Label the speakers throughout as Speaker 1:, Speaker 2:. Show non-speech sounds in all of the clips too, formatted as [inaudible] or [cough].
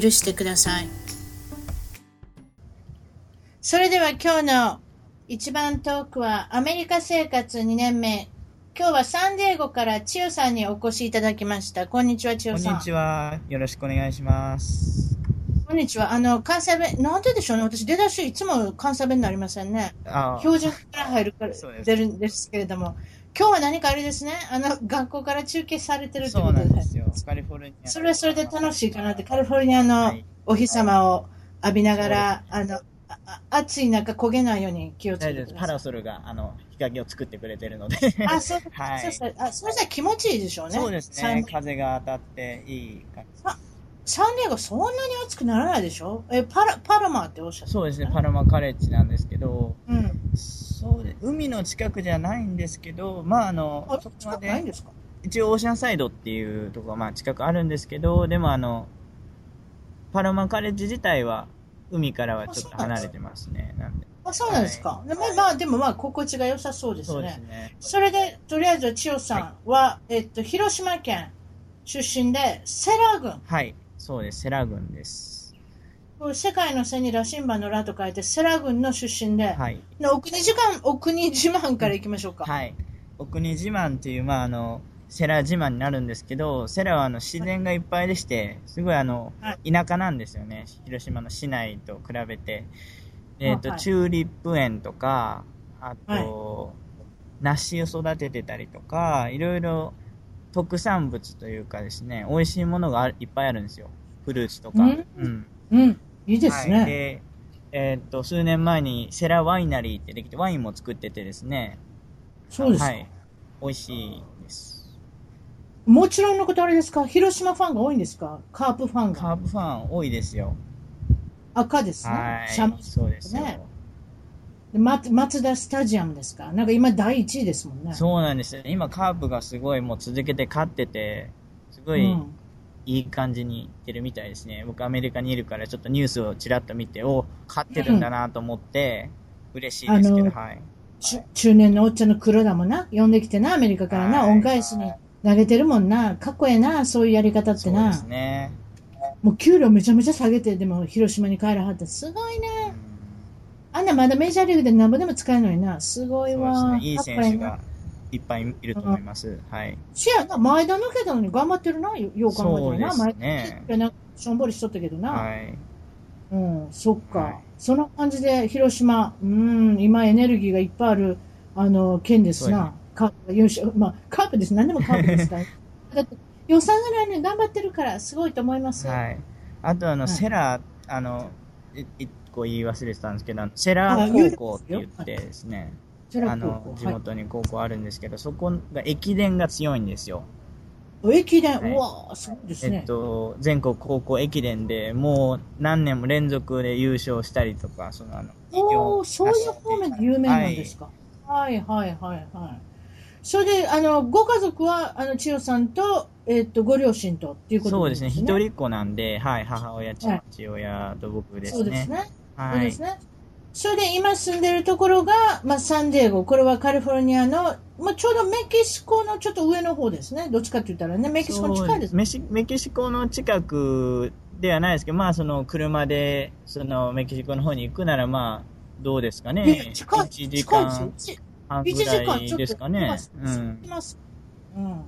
Speaker 1: 許してください。それでは今日の一番トークはアメリカ生活2年目。今日はサンディエゴから千代さんにお越しいただきました。こんにちは、千代さん。
Speaker 2: こんにちは。よろしくお願いします。
Speaker 1: こんにちは。あの、関西弁、なんででしょうね。私出だしいつも関西弁になりませんね。
Speaker 2: あ
Speaker 1: 標準から入るから出るんですけれども。今日は何かあれですね。あの、学校から中継されてるという
Speaker 2: そう
Speaker 1: ことで。
Speaker 2: なんですよ。カリフォルニア。
Speaker 1: それはそれで楽しいかなって、カリフォルニアの
Speaker 2: はい
Speaker 1: お日様を浴びながら、あの、ああ暑い中焦げないように気をつけ。てください。
Speaker 2: パラソルが、あの、日陰を作ってくれてるので。
Speaker 1: あ、そう、[laughs]
Speaker 2: はい
Speaker 1: そうそうあ、それじゃ気持ちいいでしょうね。
Speaker 2: そうですね。風が当たっていい感じ。
Speaker 1: サンディエゴそんなに暑くならないでしょ？え、パラ、パラマっておっしゃった？
Speaker 2: そうですね。パラマカレッジなんですけど、
Speaker 1: うん。
Speaker 2: そうです。海の近くじゃないんですけど、まあ、あの
Speaker 1: あ、、
Speaker 2: そこま
Speaker 1: 近くないん
Speaker 2: で、
Speaker 1: ですか？
Speaker 2: 一応オーシャンサイドっていうところが、まあ、近くあるんですけど、でもあの、パラマカレッジ自体は、海からはちょっと離れてますね。なんで。
Speaker 1: あ、そうなんですか。でまあ、まあ、でもまあ、心地が良さそうです
Speaker 2: そうです
Speaker 1: ね。
Speaker 2: ね。
Speaker 1: それで、とりあえず、千代さんは、えっと、広島県出身で、セラ軍。
Speaker 2: はい。そうです。セラ軍です。
Speaker 1: 世界の背に羅針盤の羅と書いて、セラ軍の出身で、
Speaker 2: はい。
Speaker 1: のお国時間、[laughs] お国自慢から行きましょうか。
Speaker 2: はい。お国自慢っていう、まあ、あの、セラ自慢になるんですけど、セラはあの自然がいっぱいでして、すごいあの、
Speaker 1: は
Speaker 2: 田舎なんですよね。広島の市内と比べて。えっ、と、
Speaker 1: はい
Speaker 2: チューリップ園とか、あと、梨を育ててたりとか、いろいろ特産物というかですね、美味しいものがいっぱいあるんですよ。フルーツとか。
Speaker 1: うん
Speaker 2: うん。
Speaker 1: うん。いいですね。
Speaker 2: はい、で、えっ、と、数年前にセラワイナリーってできて、ワインも作っててですね。
Speaker 1: そうですか、
Speaker 2: はい。美味しいです。
Speaker 1: もちろんのことあれですか？広島ファンが多いんですか？カープファンが。
Speaker 2: カープファン多いですよ。
Speaker 1: 赤ですね。
Speaker 2: はい。
Speaker 1: シャム
Speaker 2: そうですよ。
Speaker 1: ねでま松田スタジアムですか？なんか今第一位ですもんね。
Speaker 2: そうなんですよ。今カープがすごいもう続けて勝ってて、すごい
Speaker 1: うん
Speaker 2: いい感じにいってるみたいですね。僕アメリカにいるからちょっとニュースをちらっと見て、お、勝ってるんだなと思って、嬉しいですけど、はい。
Speaker 1: ち中年のおっちゃんの黒田もな、呼んできてな、アメリカからな、
Speaker 2: はい
Speaker 1: 恩返しに投げてるもんな。かっこええな、そういうやり方ってな
Speaker 2: そうです。ね。
Speaker 1: もう給料めちゃめちゃ下げて、でも広島に帰らはって、すごいね。あんなまだメジャーリーグでなんぼでも使えるのにな。すごい
Speaker 2: そうです
Speaker 1: わ。
Speaker 2: ね。いい選手がいっぱいいると思います。はい。
Speaker 1: せやな、前田抜けたのに頑張ってるな、よよう考えたらな。
Speaker 2: そう
Speaker 1: 前
Speaker 2: ですね
Speaker 1: 田抜けてしょんぼりしとったけどな。
Speaker 2: はい。
Speaker 1: うん、そっか。
Speaker 2: はい
Speaker 1: そんな感じで、広島、うん、今エネルギーがいっぱいある、あの、県ですな。カープが優勝、まあ、カープです。何でもカープですから。[laughs] だって、予算ぐらいね、頑張ってるから、すごいと思います。
Speaker 2: はい。あとあの、
Speaker 1: はい
Speaker 2: セラ、あの、い一個言い忘れてたんですけど、セラ高校って言ってですね、あの、地
Speaker 1: はい
Speaker 2: 元に高校あるんですけど、そこが駅伝が強いんですよ。
Speaker 1: 駅伝、
Speaker 2: はいう
Speaker 1: わそうですね。
Speaker 2: えっと、全国高校駅伝でもう何年も連続で優勝したりとか、そのあの、
Speaker 1: おお、そういう方面で有名なんですか？はい、はい、はい、はい。それで、あの、ご家族は、あの、千代さんと、えっと、ご両親と、っていうこと
Speaker 2: そうですね、一
Speaker 1: 人
Speaker 2: 人っ子なんで、はい、母親、父
Speaker 1: はい
Speaker 2: 親と僕ですね。
Speaker 1: そうですね。そう
Speaker 2: はい。
Speaker 1: ですね。それで今住んでるところが、まあ、サンディエゴ。これはカリフォルニアの、まあ、ちょうどメキシコのちょっと上の方ですね。どっちかって言ったらね、メキシコに近いです
Speaker 2: メシメキシコの近くではないですけど、まあ、その車で、そのメキシコの方に行くなら、まあ、どうですかね。
Speaker 1: ね。近い、
Speaker 2: 1時
Speaker 1: 近いですよ
Speaker 2: 間。
Speaker 1: 一
Speaker 2: 半
Speaker 1: 1
Speaker 2: ぐら
Speaker 1: 時間ちょっと
Speaker 2: いですかね。うん。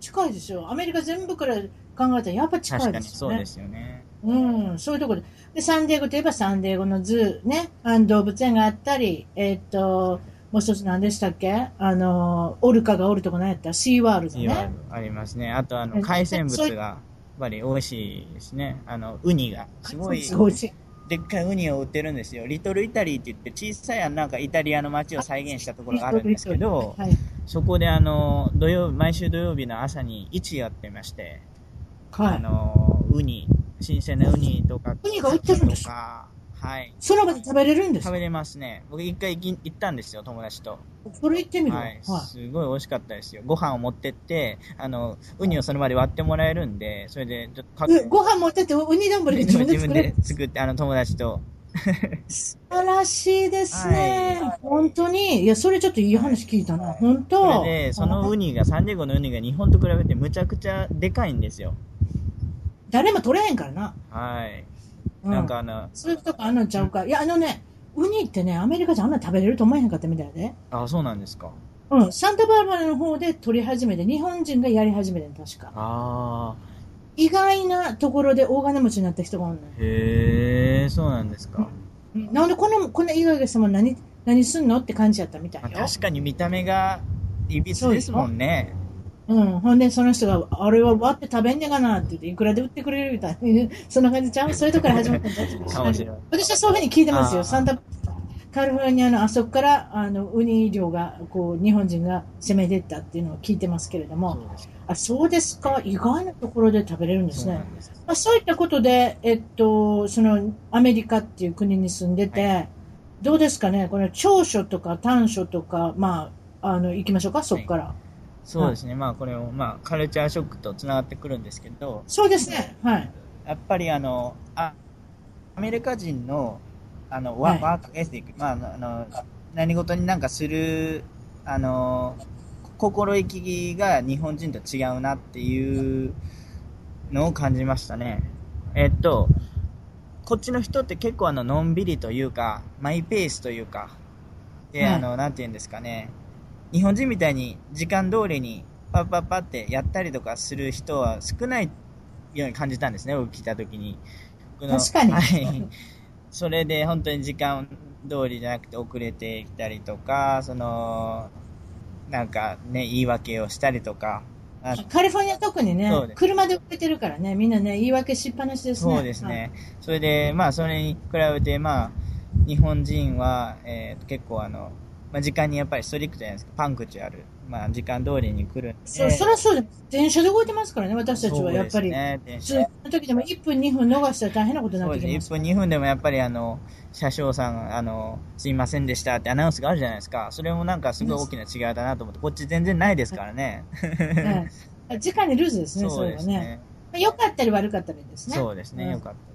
Speaker 1: 近いですよ。アメリカ全部から考えたらやっぱ近いですよね。
Speaker 2: そうですよね。
Speaker 1: うん、そういうところで。で、サンディエゴといえばサンディエゴの zoo、ね、あの動物園があったり、えーっと、もう一つ何でしたっけ？あの、オルカがおるとこ何やった？シーワールドね。
Speaker 2: ありますね。あと、あの、
Speaker 1: うん
Speaker 2: 海鮮物が、やっぱり美味しいですね。あの、ウニが。すごい、
Speaker 1: すごいし。
Speaker 2: でっかいウニを売ってるんですよ。リトルイタリーって言って、小さいなんかイタリアの街を再現したところがあるんですけど、
Speaker 1: はい。
Speaker 2: そこであの、土曜、毎週土曜日の朝に市やってまして、あ
Speaker 1: はい。
Speaker 2: の、ウニ新鮮なウニとか、
Speaker 1: ウニが売ってるんです
Speaker 2: とか、はい。
Speaker 1: その場で食べれるんですか？
Speaker 2: 食べれますね。僕一回行ったんですよ、友達と。
Speaker 1: それ行ってみるわ
Speaker 2: はい。
Speaker 1: はい
Speaker 2: すごい美味しかったですよ。ご飯を持ってって、あの、ウニをその場で割ってもらえるんで、それで、ちょっと
Speaker 1: えご飯持ってってウニ丼で自分で
Speaker 2: 自分
Speaker 1: 作れる？
Speaker 2: で作って、あの、友達と。
Speaker 1: 素晴らしいですね、
Speaker 2: は
Speaker 1: 本当に？いやそれちょっといい話聞いたな、本当
Speaker 2: それで、そのウニが、サンディエゴのウニが日本と比べてむちゃくちゃでかいんですよ。
Speaker 1: 誰も取れへんからな、
Speaker 2: はい。
Speaker 1: う
Speaker 2: なんかあの、
Speaker 1: そういうとこあんのちゃうか、いやあのねウニってねアメリカじゃあんな食べれると思えへんかったみたいで、
Speaker 2: あ、そうなんですか。
Speaker 1: うん、サンタバーバラの方で取り始めて日本人がやり始めてん確か。
Speaker 2: あ
Speaker 1: 意外なところで大金持ちになった人がおんね。
Speaker 2: へー、そうなんですか。
Speaker 1: うん。なんでこのこんな意外がしても何何すんのって感じやったみたいよ。
Speaker 2: まあ、確かに見た目が、いびつですもんね。
Speaker 1: うん、ほんでその人が、あれは割って食べんねえかなって言って、いくらで売ってくれるみたいな、[laughs] そんな感じちゃう？そういうとこから始まったんだ私はそういうふうに聞いてますよ。サンタ、カリフォルニアのあそこから、あの、ウニ漁が、こう、日本人が攻めていったっていうのを聞いてますけれども、
Speaker 2: そうです
Speaker 1: あ、そうですか？意外なところで食べれるんですね。
Speaker 2: そう。
Speaker 1: まあ、そういったことで、えっと、その、アメリカっていう国に住んでて、どうですかね？この長所とか短所とか、まあ、あの、行きましょうか、そこから。
Speaker 2: そうですね。まあこれも、まあカルチャーショックと繋がってくるんですけど、
Speaker 1: そうですね。はい。
Speaker 2: やっぱりあの、あアメリカ人の、あの、ワークエスティック、まあ、あの、何事になんかする、あの、心意気が日本人と違うなっていうのを感じましたね。えっと、こっちの人って結構あの、のんびりというか、マイペースというか、で、
Speaker 1: はい
Speaker 2: あの、なんて言うんですかね、日本人みたいに時間通りにパッパッパってやったりとかする人は少ないように感じたんですね、僕来た時に。
Speaker 1: 確かに。
Speaker 2: はい。それで本当に時間通りじゃなくて遅れてきたりとか、その、なんかね、言い訳をしたりとか、あ
Speaker 1: カリフォルニア特にね車で遅れてるからね、みんなね、言い訳しっぱなしですね。
Speaker 2: そうですね。それで、まあ、それに比べて、まあ、日本人は、えー結構あの、まあ、時間にやっぱりストリクトじゃないですか。パンクチュアル。まあ、時間通りに来るんで。
Speaker 1: そう、そりゃそうです。電車で動いてますからね、私たちはやっぱり。
Speaker 2: そうですね、電
Speaker 1: 普
Speaker 2: 車
Speaker 1: 通の時でも1分、2分逃したら大変なことにな
Speaker 2: そうですね。
Speaker 1: ってきます。
Speaker 2: 1分、2分でもやっぱりあの、車掌さん、あの、すいませんでしたってアナウンスがあるじゃないですか。それもなんかすごい大きな違いだなと思って、こっち全然ないですからね。
Speaker 1: はい時間にルーズですね、そ [laughs]
Speaker 2: そう。ですね。
Speaker 1: 良かったり悪かったりですね。
Speaker 2: そうですね。
Speaker 1: ん
Speaker 2: よかった。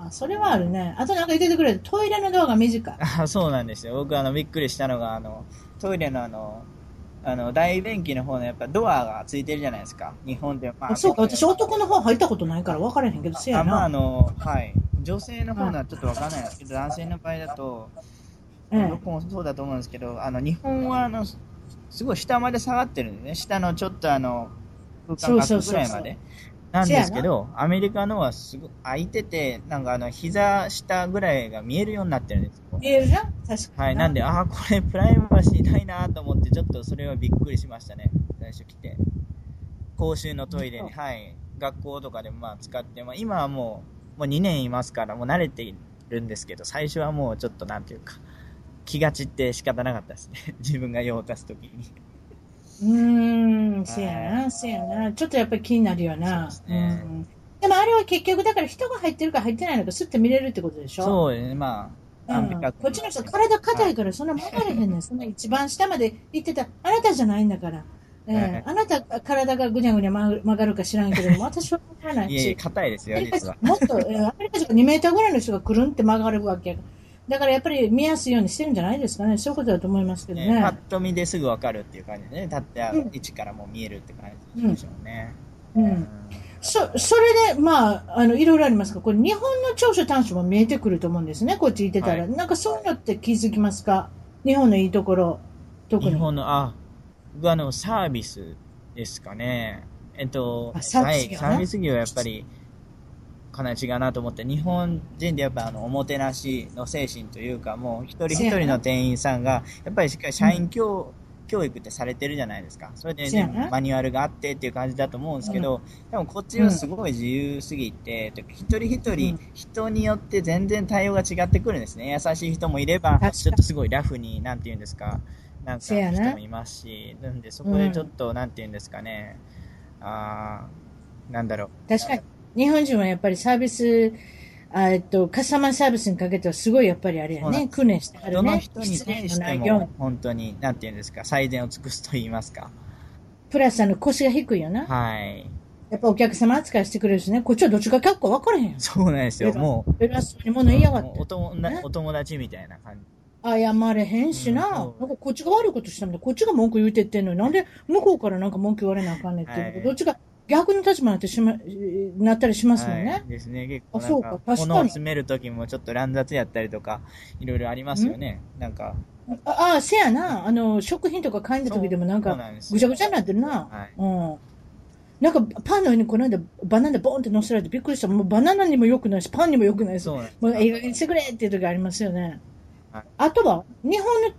Speaker 1: あそれはあるね。あとなんか言っててくれるトイレのドアが短い。
Speaker 2: あ、[laughs] そうなんですよ。僕あの、びっくりしたのが、あの、トイレのあの、あの、大便器の方のやっぱドアがついてるじゃないですか。日本で。ま
Speaker 1: あそうか、私男の方入ったことないから分からへんけど、せや
Speaker 2: あまあ、あ
Speaker 1: な。
Speaker 2: の、はい。女性の方のはちょっとわからないですけど、男性の場合だと、
Speaker 1: ええ
Speaker 2: 僕もそうだと思うんですけど、あの、日本はあの、すごい下まで下がってるんですね。下のちょっとあの、空間が空くぐらいまで。なんですけど、アメリカのはすごい空いてて、なんかあの、膝下ぐらいが見えるようになってるんですよ。
Speaker 1: 見えるな？確かに。
Speaker 2: はい、なんで、ああ、これプライバシーないなと思って、ちょっとそれはびっくりしましたね。最初来て。公衆のトイレに、はい、学校とかでもまあ使って、まあ今はもう、もう2年いますから、もう慣れているんですけど、最初はもうちょっとなんていうか、気が散って仕方なかったですね。[laughs] 自分が用を足すときに。
Speaker 1: うーん、せやな、せやな。ちょっとやっぱり気になるよな。
Speaker 2: そうですね
Speaker 1: んでもあれは結局、だから人が入ってるか入ってないのか、すって見れるってことでしょ
Speaker 2: そうね、まあ、
Speaker 1: うんこっちの人、体硬いから、そんな曲がれへんねん。そんな一番下まで行ってた。あなたじゃないんだから。え
Speaker 2: はい
Speaker 1: えあなた、体がぐにゃぐにゃ曲がるか知らんけども、[laughs] 私は曲がらない
Speaker 2: いえいえ、
Speaker 1: し。
Speaker 2: 硬いですよ、実は。
Speaker 1: もっと、えーアメリカ人が2メーターぐらいの人がくるんって曲がるわけやだからやっぱり見やすいようにしてるんじゃないですかね。そういうことだと思いますけどね。
Speaker 2: ねパッと見ですぐわかるっていう感じでね、立ってある位置からもう見えるって感じでしょうね。
Speaker 1: うんそ、それで、まあ、あの、いろいろありますが、これ日本の長所短所も見えてくると思うんですね。こっち行ってたら。
Speaker 2: はい
Speaker 1: なんかそういうのって気づきますか？日本のいいところ、特に。
Speaker 2: 日本の、あ、僕あの、サービスですかね。えっと、
Speaker 1: あサービス
Speaker 2: はい、
Speaker 1: 業ね
Speaker 2: サービス業はやっぱり、かなり違うなと思って、日本人でやっぱあの、おもてなしの精神というか、もう一人一人の店員さんが、やっぱりしっかり社員教、教育ってされてるじゃないですか。それで、
Speaker 1: そうやな
Speaker 2: マニュアルがあってっていう感じだと思うんですけど、でもこっちはすごい自由すぎて、てか一人一人、
Speaker 1: うん
Speaker 2: 人によって全然対応が違ってくるんですね。優しい人もいればちょっとすごいラフに、なんて言うんですか、なんか人もいますし、なんでそこでちょっと、なんて言うんですかね、あーなんだろう。
Speaker 1: 確かに。日本人はやっぱりサービス、あえっと、カスタマーサービスにかけてはすごいやっぱりあれやね、訓練してある
Speaker 2: どの
Speaker 1: ね。
Speaker 2: 人に対しても、本当に、なんていうんですか、最善を尽くすと言いますか。
Speaker 1: プラスあの腰が低いよな。
Speaker 2: はい。
Speaker 1: やっぱお客様扱いしてくれるしね。こっちはどっちが客か分からへん。
Speaker 2: そうなんですよ。もう、
Speaker 1: 偉そうに物言いやがって。
Speaker 2: お友お友達みたいな感じ。
Speaker 1: 謝れへんしな。
Speaker 2: うん
Speaker 1: なんかこっちが悪いことしたんだ。こっちが文句言うてってんのに、なんで向こうからなんか文句言われなあかんねんっていう
Speaker 2: はい
Speaker 1: どっちが逆の立場になってしま、なったりしますもんね。
Speaker 2: はい、ですね。結構
Speaker 1: あそうか確かに
Speaker 2: 物を詰める時もちょっと乱雑やったりとか、いろいろありますよね。なんか、
Speaker 1: ああ、せやな。あの、食品とか買いに行った時でもなんかぐちゃぐちゃになってるな。
Speaker 2: はい
Speaker 1: うん。なんかパンの上にこの間バナナボーンって乗せられてびっくりした。もうバナナにも良くないし、パンにも良くないし。
Speaker 2: そう
Speaker 1: もう映画にしてくれっていう時ありますよね。
Speaker 2: はい
Speaker 1: あとは、日本の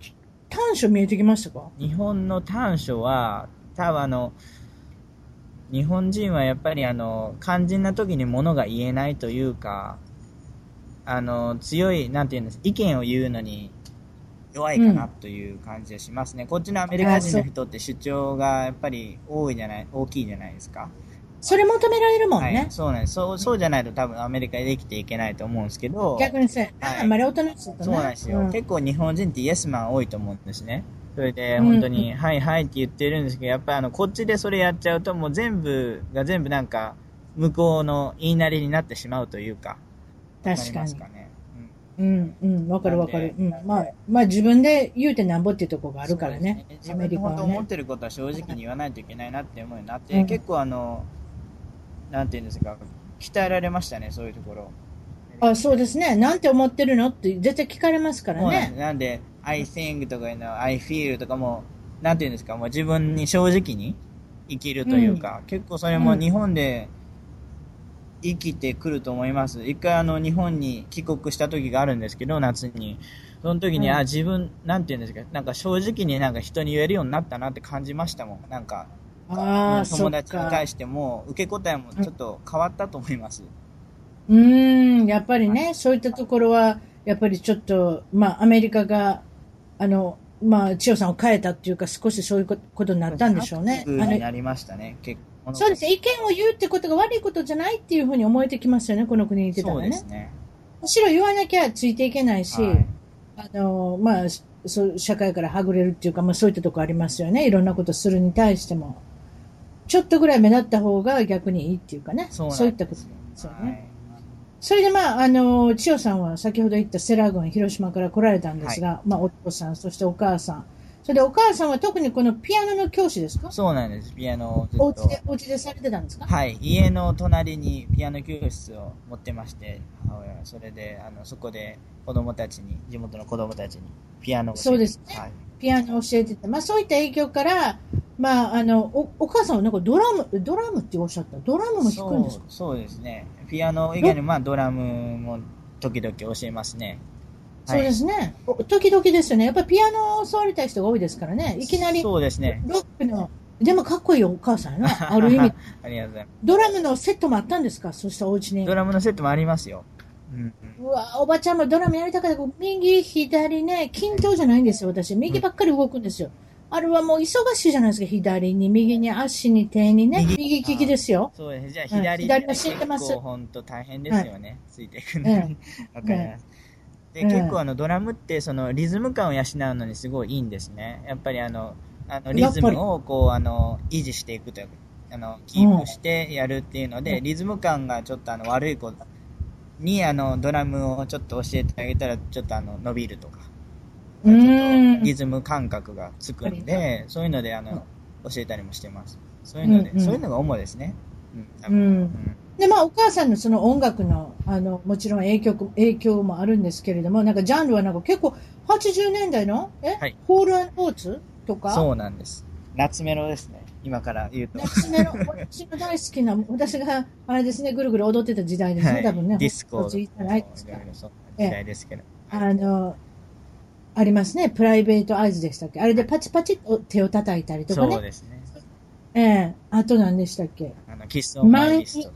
Speaker 1: 短所見えてきましたか？
Speaker 2: 日本の短所は、多分あの、日本人はやっぱりあの、肝心な時に物が言えないというか、あの、強い、なんていうんです、意見を言うのに弱いかなという感じがしますね。こっちのアメリカ人の人って主張がやっぱり多いじゃない、大きいじゃないですか。
Speaker 1: それ求められるもんね。
Speaker 2: はい、そうなんです。そう、そうじゃないと多分アメリカで生きていけないと思うんですけど、
Speaker 1: 逆にさ、
Speaker 2: はい
Speaker 1: あんまり大人にするとね。
Speaker 2: そうなんですよ、
Speaker 1: うん
Speaker 2: 結構日本人ってイエスマン多いと思うんですね。それで
Speaker 1: うん
Speaker 2: 本当に、はいはいって言ってるんですけど、やっぱりあの、こっちでそれやっちゃうともう全部が全部なんか、向こうの言いなりになってしまうというか。
Speaker 1: 確かに。
Speaker 2: かね？
Speaker 1: うん、うん、わかるわかる。うんまあ、まあ自分で言うてなんぼっていうところが
Speaker 2: うん
Speaker 1: あるからね。
Speaker 2: 自
Speaker 1: アメリカは
Speaker 2: 分の本当思っ
Speaker 1: ね。
Speaker 2: てることは正直に言わないといけないなって思うようになって、
Speaker 1: うん
Speaker 2: 結構あの、なんていうんですか、鍛えられましたね、そういうところ。
Speaker 1: あ、そうですね。なんて思ってるのって絶対聞かれますからね。
Speaker 2: なんで、I think とかいうの I feel とかも、なんていうんですか、もう自分に正直に生きるというか、結構それも日本で生きてくると思います。一回あの、日本に帰国した時があるんですけど、夏に。その時に、
Speaker 1: うん
Speaker 2: あ、自分、なんていうんですか、なんか正直になんか人に言えるようになったなって感じましたもん。なんか、
Speaker 1: あ
Speaker 2: 友達に
Speaker 1: か。
Speaker 2: 対しても、受け答えもちょっと変わったと思います。
Speaker 1: うーん、やっぱりね、そういったところは、やっぱりちょっと、まあ、アメリカが、あの、まあ、千代さんを変えたっていうか、少しそういうことになったんでしょうね。
Speaker 2: になりましたね、結構。
Speaker 1: そうですね。意見を言うってことが悪いことじゃないっていうふうに思えてきますよね、この国にいてた
Speaker 2: そう
Speaker 1: らね。
Speaker 2: ですね。
Speaker 1: むしろ言わなきゃついていけないし、
Speaker 2: はい
Speaker 1: あの、まあ、そう、社会からはぐれるっていうか、まあそういったとこありますよね。いろんなことするに対しても。ちょっとぐらい目立った方が逆にいいっていうかね。
Speaker 2: そう
Speaker 1: そういったこと
Speaker 2: ですよ。
Speaker 1: ですよ
Speaker 2: はい
Speaker 1: ね。それでまあ、あの、千代さんは先ほど言ったセラ郡、広島から来られたんですが、まあ、お父さん、そしてお母さん。それでお母さんは特にこのピアノの教師ですか？
Speaker 2: そうなんです。ピアノをずっと。
Speaker 1: お家で、お家でされてたんですか？
Speaker 2: はい。家の隣にピアノ教室を持ってまして、母親はそれで、あの、そこで子供たちに、地元の子供たちにピアノを教えて
Speaker 1: そうですね
Speaker 2: はい。
Speaker 1: ピアノを教えてて、まあそういった影響から、まああの、お、お母さんはなんかドラム、ドラムっておっしゃった？ドラムも弾くんですか？
Speaker 2: そうですね。ピアノ以外にも、まあ、ドラムも時々教えますね。
Speaker 1: そうですね。お時々ですよね。やっぱりピアノを教わりたい人が多いですからね。いきなりロ
Speaker 2: そうですね。
Speaker 1: ックの、でもかっこいいお母さんやな。[laughs] ある意味。
Speaker 2: ありがとうございま
Speaker 1: ドラムのセットもあったんですか？そうしたお家
Speaker 2: す。
Speaker 1: に
Speaker 2: ド。ラムのセットもありますよ。う
Speaker 1: わ、おばちゃんもドラムやりたかったけど、右、左ね、均等じゃないんですよ、私。右ばっかり動くんですよ。あれはもう忙しいじゃないですか。左に、右に、足に、手にね。
Speaker 2: 右
Speaker 1: 右利きですよ。
Speaker 2: そうです。じゃあ、
Speaker 1: うん
Speaker 2: 左
Speaker 1: 左は知ってます？
Speaker 2: 本当大変ですよね。ついていくの
Speaker 1: え
Speaker 2: に。[laughs] わかります。で、
Speaker 1: ええ
Speaker 2: 結構あの、ドラムって、その、リズム感を養うのにすごいいいんですね。やっぱりあの、あの、リズムをこう、あの、維持していくというか、あの、キープしてやるっていうので、
Speaker 1: うん
Speaker 2: リズム感がちょっとあの、悪い子に、あの、ドラムをちょっと教えてあげたら、ちょっとあの、伸びるとか。
Speaker 1: うーん
Speaker 2: リズム感覚がつくんで、そういうので、あの、教えたりもしてます。そういうので、
Speaker 1: うんうん
Speaker 2: そういうのが主ですね。うん。多
Speaker 1: う
Speaker 2: 分
Speaker 1: ん。で、まあ、お母さんのその音楽の、あの、もちろん影響、影響もあるんですけれども、なんかジャンルはなんか結構、80年代の、え、
Speaker 2: はい
Speaker 1: ホールアンオーツとか、
Speaker 2: そうなんです。夏メロですね。今から言うと。
Speaker 1: 夏目の、私の大好きな、私が、あれですね、ぐるぐる踊ってた時代ですね、
Speaker 2: はい
Speaker 1: 多分ね。
Speaker 2: ディスコ時代ですけど。
Speaker 1: あの、ありますね、プライベートアイズでしたっけあれでパチパチと手を叩いたりとかね。
Speaker 2: そうですね。
Speaker 1: ええあと何でしたっけ
Speaker 2: あの、キスオンマイリスト。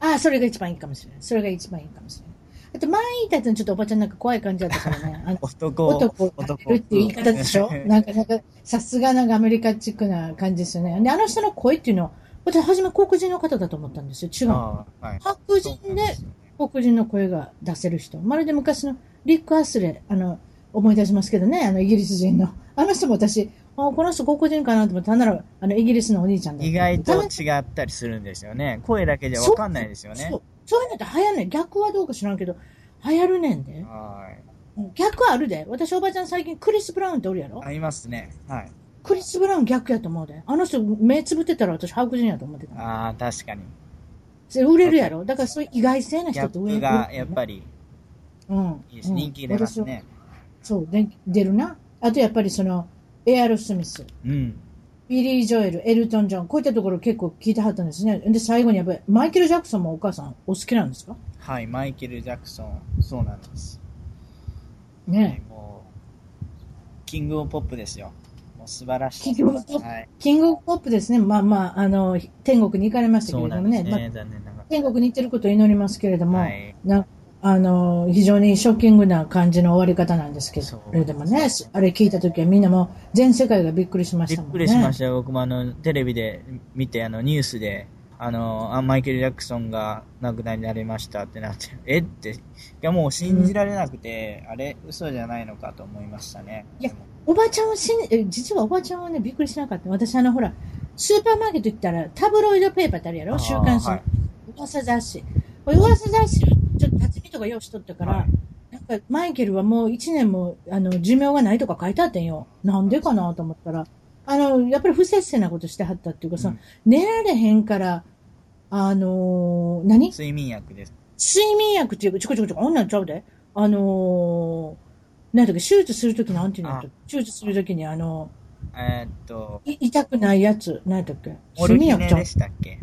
Speaker 1: ああ、それが一番いいかもしれない。それが一番いいかもしれない。あと、前言ったやつにちょっとおばちゃんなんか怖い感じだったからね。あの
Speaker 2: 男、
Speaker 1: 男を立てるっていう言い方でしょ？なんか、なんか、さすがなんかアメリカチックな感じですよね。で、あの人の声っていうのは、私、初め黒人の方だと思ったんですよ。違う。
Speaker 2: はい。
Speaker 1: 白人で黒人の声が出せる人。まるで昔のリック・アスレ、あの、思い出しますけどね、あの、イギリス人の。あの人も私、あこの人黒人かなと思ったら、なら、あの、イギリスのお兄ちゃんだ
Speaker 2: 意外と違ったりするんですよね。声だけじゃわかんないですよね
Speaker 1: そう。。そういうのって流行んねん。逆はどうか知らんけど、流行るねんで。
Speaker 2: はい。
Speaker 1: 逆はあるで。私、おばちゃん最近クリス・ブラウンっておるやろ？
Speaker 2: ありますね。はい。
Speaker 1: クリス・ブラウン逆やと思うで。あの人、目つぶってたら私、白人やと思ってた。
Speaker 2: ああ、確かに。
Speaker 1: それ売れるやろ？だからそういう意外性な人って売れる。
Speaker 2: プがやっぱり
Speaker 1: うん。
Speaker 2: いいです。
Speaker 1: うん
Speaker 2: 人気出ますね。
Speaker 1: そう、で出るな。あとやっぱりその、エアロスミス、
Speaker 2: うん。
Speaker 1: ビリー・ジョエル、エルトン・ジョン、こういったところ結構聞いてはったんですね。で、最後にやっぱり、マイケル・ジャクソンもお母さんお好きなんですか？
Speaker 2: はい、マイケル・ジャクソン、そうなんです。
Speaker 1: ね
Speaker 2: もう、キングオブポップですよ。もう素晴らしい。
Speaker 1: キングオブポップ
Speaker 2: はい。
Speaker 1: キングオブポップですね。まあまあ、あの、天国に行かれましたけれどもね。
Speaker 2: ね。
Speaker 1: まあ、
Speaker 2: 残念ながら。
Speaker 1: 天国に行ってることを祈りますけれども、
Speaker 2: はい
Speaker 1: なあの、非常にショッキングな感じの終わり方なんですけ
Speaker 2: そう
Speaker 1: れどもね、あれ聞いたときはみんなもう全世界がびっくりしましもんね。
Speaker 2: びったくりしましたよ。僕もあの、テレビで見て、あの、ニュースで、あの、あマイケル・ジャクソンが亡くなりになりましたってなって、えって、いやもう信じられなくて、あれ、嘘じゃないのかと思いましたね。
Speaker 1: いやおばちゃんはしんえ、実はおばちゃんはね、びっくりしなかった。私、あの、ほら、スーパーマーケット行ったら、タブロイドペーパーってあるやろ？週刊誌の
Speaker 2: はい。
Speaker 1: 噂雑誌。これ噂雑誌、ちょっと立ち見とか用意しとったから、
Speaker 2: はい。
Speaker 1: なんか、マイケルはもう1年も、あの、寿命がないとか書いてあってんよ。なんでかなと思ったら、あの、やっぱり不摂生なことしてはったっていうかさ、
Speaker 2: うん。
Speaker 1: 寝られへんから、あのー何？
Speaker 2: 睡眠薬です。
Speaker 1: 睡眠薬っていうか、ちょこちょこちょこ、あんなんちゃうで。あのー、なんだっけ、手術するときなんていうの
Speaker 2: あ。
Speaker 1: 手術するときに、あの、
Speaker 2: えーっと、
Speaker 1: い痛くないやつ、なんだっけ？
Speaker 2: モルヒネ
Speaker 1: ちゃう？
Speaker 2: でしたっけ？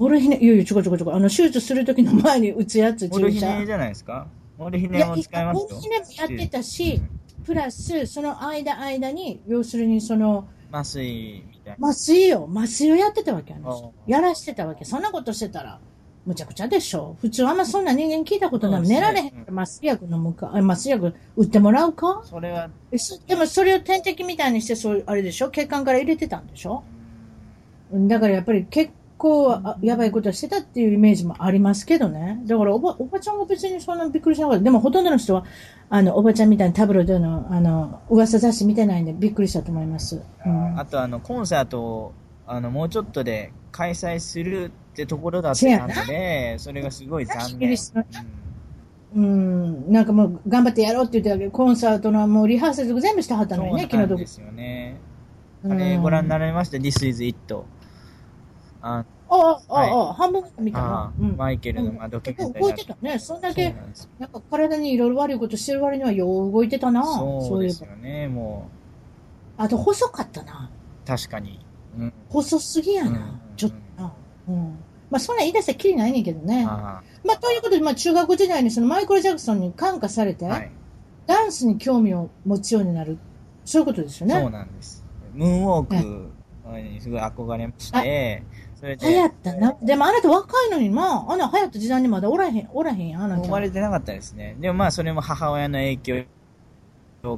Speaker 1: モルヒネ、いやいや、ちょこちょこちょこ、あの、手術するときの前に打つやつ、
Speaker 2: モル。ヒネじゃないですか？モルヒネも使いますよ。
Speaker 1: モルヒネもやってたし、プラス、その間間に、要するにその、
Speaker 2: 麻酔みたいな。
Speaker 1: 麻酔を、麻酔をやってたわけあの人
Speaker 2: あ
Speaker 1: やらしてたわけ。そんなことしてたら、むちゃくちゃでしょ。普通あんまそんな人間聞いたことない。
Speaker 2: ね
Speaker 1: 寝られへんから麻酔薬飲むか、あ麻酔薬打ってもらうか？
Speaker 2: それは、
Speaker 1: でもそれを点滴みたいにして、そう、あれでしょ？血管から入れてたんでしょ？うんだからやっぱり結構あやばいことしてたっていうイメージもありますけどね。だからおばおばちゃんは別にそんなびっくりしなかった。でもほとんどの人は、あの、おばちゃんみたいにタブロイドの、あの、噂雑誌見てないんでびっくりしたと思います。うん
Speaker 2: あとあの、コンサートを、あの、もうちょっとで開催するってところだったので、それがすごい残念。
Speaker 1: うん、なんかもう頑張ってやろうって言ってたけど、コンサートのもうリハーサル全部してはっ
Speaker 2: うん
Speaker 1: たのにね、昨日とか。
Speaker 2: なんですよね。
Speaker 1: うん
Speaker 2: あれ、ご覧になられました ?This is It。あ
Speaker 1: ああ、あ
Speaker 2: はい
Speaker 1: あ、半分見た
Speaker 2: あ
Speaker 1: な。うん。
Speaker 2: マイケルのまあドキュメンタリー
Speaker 1: 動いてたね。そんだけ
Speaker 2: なん
Speaker 1: か体にいろいろ悪いことしてる割にはよう動いてたな。
Speaker 2: そう。ですよね、も
Speaker 1: あと細かったな。
Speaker 2: う、確かに。うん。
Speaker 1: 細すぎやな。
Speaker 2: うん
Speaker 1: ちょっとな。うん。まあそんな言い出したらきりないねんけどね。
Speaker 2: あ
Speaker 1: まあということで、まあ中学時代にそのマイケル・ジャクソンに感化されて、
Speaker 2: あはい。
Speaker 1: ダンスに興味を持つようになる。そういうことですよね。
Speaker 2: そうなんです。ムーンウォークにすごい憧れまして、それで、
Speaker 1: 流行ったな。でもあなた若いのにな、あんな流行った時代にまだおらへん、おらへんあなた。
Speaker 2: 生まれてなかったですね。でもまあそれも母親の影響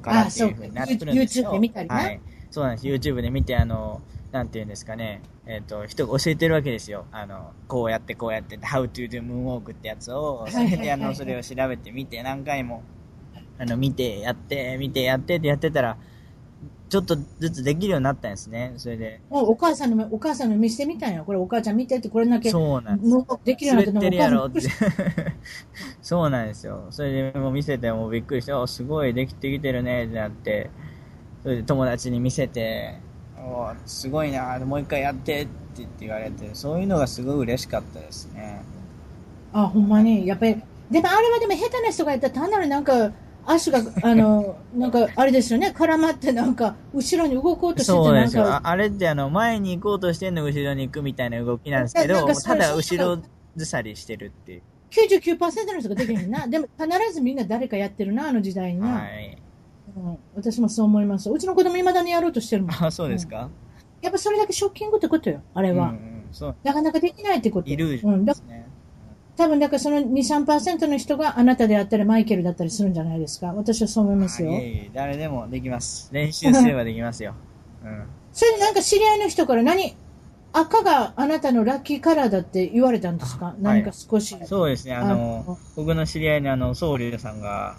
Speaker 2: からっていうふうになってるんですよ。
Speaker 1: あそう YouTube で見たりね
Speaker 2: はい。そうなんです。YouTube で見て、あの、なんていうんですかね。えっ、と、人が教えてるわけですよ。あの、こうやってこうやって How to do moonwalk ってやつを、それであの、それを調べてみて、何回も、あの、見て、やって、見て、やってってやってたら、ちょっとずつできるようになったんですね。それで。
Speaker 1: お母さんにも、お母さんに見せてみたんや。これお母ちゃん見てって、これだけ、
Speaker 2: そうなんです。
Speaker 1: できるようにな
Speaker 2: 滑ってるやろって。[laughs] そうなんですよ。それでもう見せてもうびっくりして、おすごいできてきてるねってなって、それで友達に見せて、おすごいな、もう一回やってって言って言われて、そういうのがすごい嬉しかったですね。
Speaker 1: あ、ほんまに。やっぱり、でもあれはでも下手な人がやったら単なるなんか、足が、あの、なんか、あれですよね、絡まってなんか、後ろに動こうとしてて、なん
Speaker 2: そうですよ。あれってあの、前に行こうとしてんの後ろに行くみたいな動きなんですけど、ただ後ろずさりしてるっていう。
Speaker 1: 99%の人ができへんな。[laughs] でも必ずみんな誰かやってるな、あの時代にな。
Speaker 2: はい。
Speaker 1: うん、私もそう思います。うちの子供未だにやろうとしてるもん。
Speaker 2: あ、そうですか、
Speaker 1: やっぱそれだけショッキングってことよ、あれは。
Speaker 2: うんうん、そう。
Speaker 1: なかなかできないってこと。
Speaker 2: イルージョ
Speaker 1: うん、だ
Speaker 2: ンですね。
Speaker 1: 多分だからその2、3%の人があなたであったりマイケルだったりするんじゃないですか。私はそう思いますよ
Speaker 2: あ。いえいえ誰でもできます。練習すればできますよ。うん。
Speaker 1: それでなんか知り合いの人から何赤があなたのラッキーカラーだって言われたんですか、
Speaker 2: はい
Speaker 1: 何か少し。
Speaker 2: そうですね、あの、
Speaker 1: あ
Speaker 2: 僕の知り合いにあの、僧侶さんが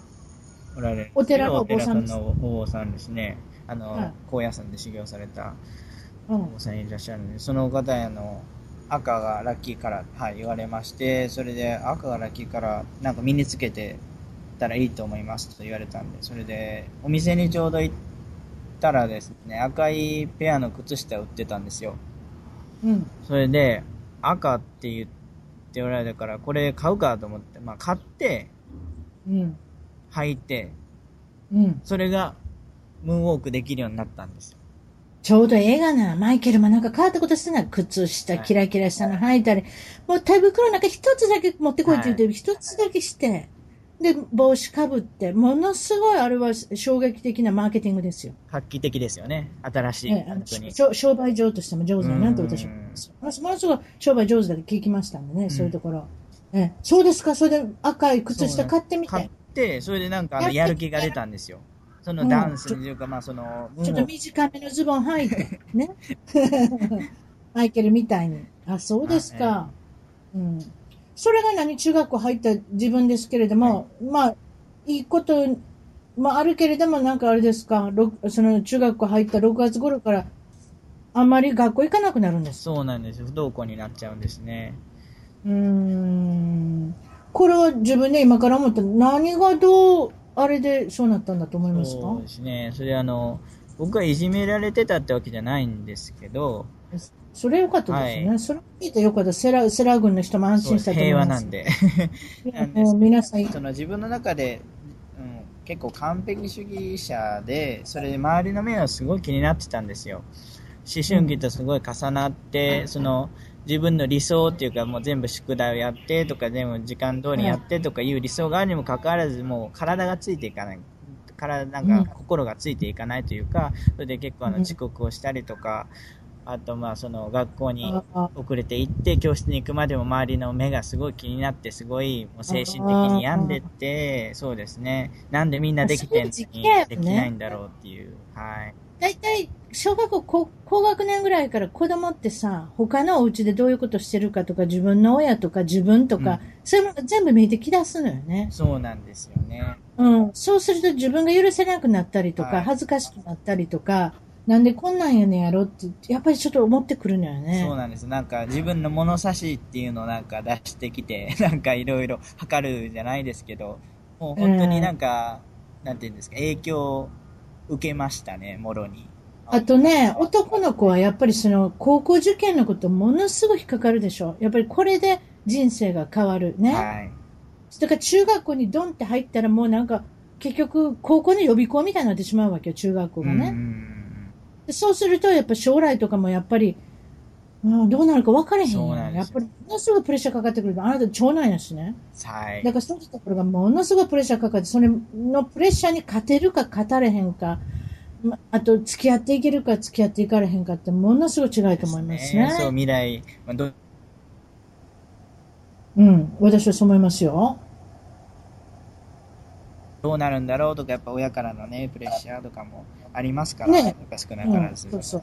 Speaker 2: おられる。
Speaker 1: お寺のお坊さんです
Speaker 2: お坊さんですね。あの、
Speaker 1: はい
Speaker 2: 高野山で修行された
Speaker 1: うん
Speaker 2: お坊さんいらっしゃるので、その方へあの、赤がラッキーカラー、はい、言われまして、それで赤がラッキーカラー、なんか身につけてたらいいと思いますと言われたんで、それで、お店にちょうど行ったらですね、赤いペアの靴下売ってたんですよ。
Speaker 1: うん。
Speaker 2: それで、赤って言っておられたから、これ買うかと思って、まあ買って、
Speaker 1: うん。
Speaker 2: 履いて、
Speaker 1: うん。
Speaker 2: それがムーンウォークできるようになったんですよ。
Speaker 1: ちょうどええがな。マイケルもなんか変わったことしてない。靴下、
Speaker 2: はい
Speaker 1: キラキラしたの履いたり。もう手袋なんか一つだけ持ってこいって言って、一つだけして。で、帽子かぶって。ものすごいあれは衝撃的なマーケティングですよ。
Speaker 2: 画期的ですよね。新しい。
Speaker 1: ええあの
Speaker 2: 本当に。
Speaker 1: しょ商売上としても上手だなと私は思います。ものすものすごい商売上手だって聞きましたんでね、そういうところ。ええそうですか、それで赤い靴下買ってみ
Speaker 2: 買って
Speaker 1: て。、
Speaker 2: それでなんかあの
Speaker 1: や
Speaker 2: る気が出たんですよ。そのダンスというか、まあその、
Speaker 1: ちょっと短めのズボン履いて、ね。マイケルみたいに。あ、そうですか。うん。それが何中学校入った自分ですけれども、まあ、いいこともあるけれども、なんかあれですか、ろその中学校入った6月頃から、あんまり学校行かなくなるんです。
Speaker 2: そうなんですよ。不登校になっちゃうんですね。
Speaker 1: うーん。これは自分で今から思った何がどう、あれでそうなったんだと思いますか？
Speaker 2: そうですね。それあの、僕はいじめられてたってわけじゃないんですけど、
Speaker 1: それよかったですね。
Speaker 2: はい
Speaker 1: それ聞いてよかった。セラ、セラ軍の人も安心したと思い
Speaker 2: 平
Speaker 1: ます。
Speaker 2: 和なんで。[laughs]
Speaker 1: もう皆さん、
Speaker 2: その自分の中で、うん、結構完璧主義者で、それで周りの目はすごい気になってたんですよ。思春期とすごい重なって、その自分の理想っていうかもう全部宿題をやってとか全部時間通りやってとかいう理想があるにもかかわらずもう体がついていかない。体なん
Speaker 1: うん。
Speaker 2: か心がついていかないというか、それで結構あの
Speaker 1: うん
Speaker 2: 遅刻をしたりとか、あとまあその学校に
Speaker 1: あ
Speaker 2: 遅れて行って教室に行くまでも周りの目がすごい気になってすごいもう精神的に病んでってそうですね。なんでみんなできてんのにできないんだろうっていう。はい
Speaker 1: 大体、小学校高高学年ぐらいから子供ってさ、他のお家でどういうことしてるかとか、自分の親とか自分とか、
Speaker 2: うん
Speaker 1: そういうものが全部見えてきだすのよね。
Speaker 2: そうなんですよね
Speaker 1: うん。そうすると自分が許せなくなったりとか、
Speaker 2: はい
Speaker 1: 恥ずかしくなったりとか、なんでこんなんやねんやろって、やっぱりちょっと思ってくるのよね。
Speaker 2: そうなんですなんか自分の物差しっていうのをなんか出してきて [laughs] なんかいろいろ測るじゃないですけどもう本当になんか、なんていうんですか影響を受けましたねもろに
Speaker 1: あとね、男の子はやっぱりその高校受験のことものすごい引っかかるでしょ。やっぱりこれで人生が変わるね。
Speaker 2: はい
Speaker 1: だから中学校にドンって入ったらもうなんか結局高校の予備校みたいになってしまうわけよ、中学校が
Speaker 2: うん
Speaker 1: ね。でそうするとやっぱ将来とかもやっぱり、うん、どうなるか分かれへん
Speaker 2: そうなんですよ
Speaker 1: ややっぱりものすごいプレッシャーかかってくる。あなた長男やしね。
Speaker 2: はい
Speaker 1: だからそういうところがものすごいプレッシャーかかって、それのプレッシャーに勝てるか勝たれへんか、まあと付き合っていけるか付き合っていかれへんかってものすごい違いと思いますね。
Speaker 2: そう未来、まあ、ど
Speaker 1: うん、私はそう思いますよ。
Speaker 2: どうなるんだろうとか、やっぱ親からのね、プレッシャーとかもありますから、
Speaker 1: ね
Speaker 2: やっぱ少な
Speaker 1: うん、
Speaker 2: からず。
Speaker 1: そうそう。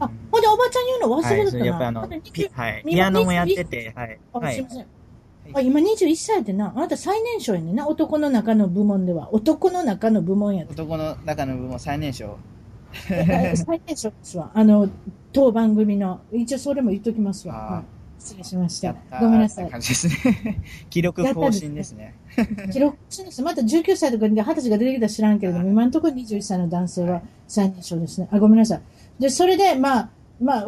Speaker 1: あ、ほんでおばちゃん言うの忘
Speaker 2: はい、
Speaker 1: れてたな。
Speaker 2: それやっぱあの
Speaker 1: まだ、20
Speaker 2: ピはい、
Speaker 1: 今
Speaker 2: ピアノもやってて、はい。
Speaker 1: あ、
Speaker 2: はい
Speaker 1: すいません。あ、今21歳でな。あなた最年少やねんな。男の中の部門では。男の中の部門やで。
Speaker 2: 男の中の部門最年少。
Speaker 1: 最年少ですわ。あの、当番組の。一応それも言っときますわ。はい、失礼しましたごめんなさい
Speaker 2: って。感じですね。[laughs] 記録更新ですね。
Speaker 1: 記録しです。また19歳とかで20歳が出てきたら知らんけれども、今のところ21歳の男性は最年少ですね。あ、ごめんなさい。で、それで、まあ、まあ、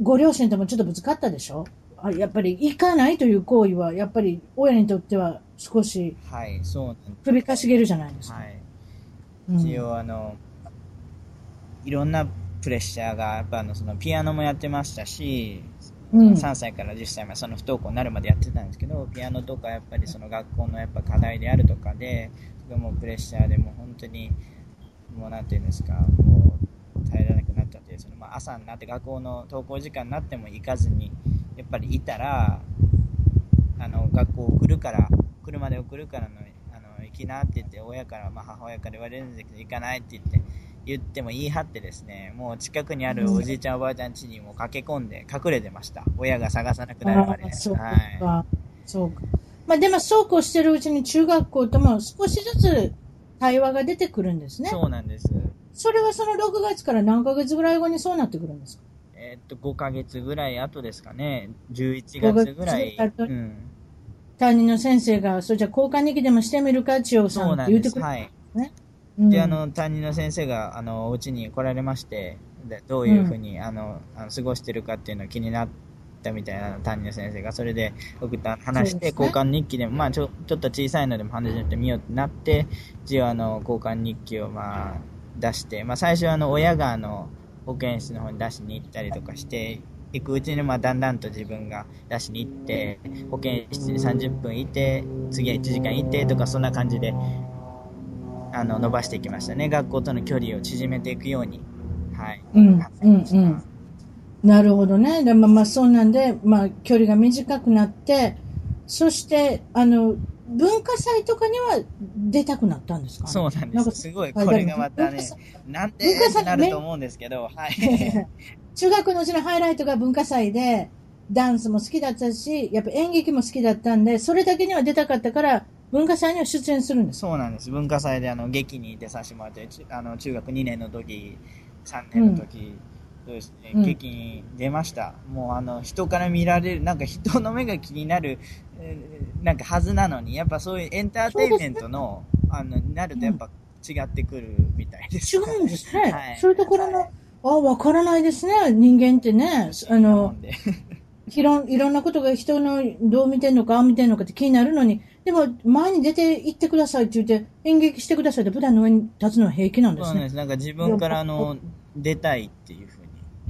Speaker 1: ご両親ともちょっとぶつかったでしょ？あやっぱり行かないという行為は、やっぱり親にとっては少し
Speaker 2: はい、そう。
Speaker 1: 首かしげるじゃないですか。
Speaker 2: はい。
Speaker 1: うん
Speaker 2: 一応、あの、いろんなプレッシャーが、やっぱあの、その、ピアノもやってましたし、
Speaker 1: うん
Speaker 2: 3歳から10歳までその不登校になるまでやってたんですけどピアノとかやっぱりその学校のやっぱ課題であるとかでもうプレッシャーでもう本当にもうなんていうんですかそのまあ朝になって学校の登校時間になっても行かずにやっぱりいたらあの学校送るから車で送るからのあの行きなって言って親から、まあ、母親から言われるんですけど行かないって言って言っても言い張ってですね、もう近くにあるおじいちゃんおばあちゃん家にも駆け込んで隠れてました。親が探さなくなるまで。
Speaker 1: あそうか、
Speaker 2: はい。
Speaker 1: そうか。まあでもそうこうしてるうちに中学校とも少しずつ対話が出てくるんですね。
Speaker 2: そうなんです。
Speaker 1: それはその6月から何ヶ月ぐらい後にそうなってくるんですか？
Speaker 2: えーっと、5ヶ月ぐらい後ですかね。11
Speaker 1: 5
Speaker 2: 月ぐらい。うん。
Speaker 1: 担任の先生が、それじゃあ交換日記でもしてみるか、千代さ
Speaker 2: そうんなんです。
Speaker 1: って言ってくる。
Speaker 2: はい。
Speaker 1: うん
Speaker 2: で、あ、の、担任の先生が、あの、お家に来られまして、でどういうふうに、あの、あの過ごしてるかっていうのが気になったみたいな担任の先生が、それで僕と話して、
Speaker 1: ね
Speaker 2: 交換日記でも、まあちょ、ちょっと小さいのでも話してみようってなって、一応あの、交換日記をまあ、出して、まあ最初はあの、親があの、保健室の方に出しに行ったりとかして、行くうちに、まあ、だんだんと自分が出しに行って、保健室に30分いて、次は1時間いてとか、そんな感じで、あの、伸ばしていきましたね。学校との距離を縮めていくように。はい。
Speaker 1: うん、うん、うん。なるほどね。でまあ、まあ、そうなんで、まあ、距離が短くなって、そして、あの、文化祭とかには出たくなったんですか？
Speaker 2: そうなんです。すごい、これがまたね、なんてなると思うんですけど、はい。[laughs]
Speaker 1: 中学のうちのハイライトが文化祭で、ダンスも好きだったし、やっぱ演劇も好きだったんで、それだけには出たかったから、文化祭には出演するんです。
Speaker 2: そうなんです。文化祭であの劇に出させてもらって、ちあの中学2年の時、3年の時、そうですね、
Speaker 1: うん
Speaker 2: 劇に出ました。もうあの人から見られる、なんか人の目が気になる、えーなんかはずなのに、やっぱそういうエンターテインメントの、あの、なるとやっぱ違ってくるみたいです。
Speaker 1: 違うんですね。
Speaker 2: はい
Speaker 1: そういうところの、
Speaker 2: はい
Speaker 1: あ、わからないですね。人間ってね。あの、
Speaker 2: で
Speaker 1: いろん、いろんなことが人のどう見てんのか、ああ見てんのかって気になるのに、でも前に出て行ってくださいって言って、演劇してくださいって舞台の上に立つのは平気なんですね。
Speaker 2: そうなんです。なんか自分からあの、出たいっていう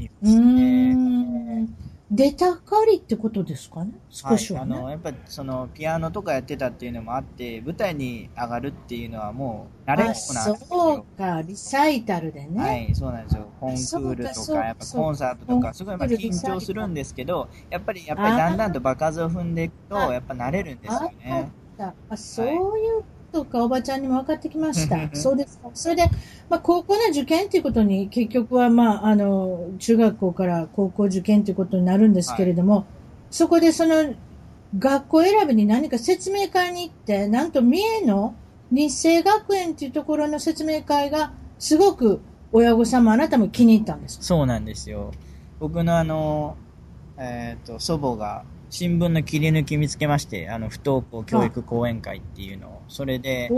Speaker 2: いうま
Speaker 1: ー
Speaker 2: すね。
Speaker 1: ん。出たかりってことですかね？少しはね。
Speaker 2: い、あのやっぱそのピアノとかやってたっていうのもあって舞台に上がるっていうのはもう慣れっ
Speaker 1: あ、
Speaker 2: こなんです
Speaker 1: そう
Speaker 2: よ。
Speaker 1: か、リサイタルでね。
Speaker 2: はい、そうなんですよ。コンクールと
Speaker 1: か
Speaker 2: か、やっぱコンサートとか、すごいまあ緊張するんですけど、やっぱり、やっぱりだんだんと場数を踏んでいくと、
Speaker 1: あ
Speaker 2: やっぱ慣れるんですよね。
Speaker 1: ああそういうことか、おばちゃんにも分かってきました。そうですか。それで、まあ、高校の受験ということに、結局は、まあ、あの、中学校から高校受験ということになるんですけれども、そこでその、学校選びに何か説明会に行って、なんと三重の日生学園というところの説明会が、すごく親御さんもあなたも気に入ったんです。
Speaker 2: そうなんですよ。僕のあの、えっ、と、祖母が新聞の切り抜き見つけまして、あの、不登校教育講演会っていうのを、それで、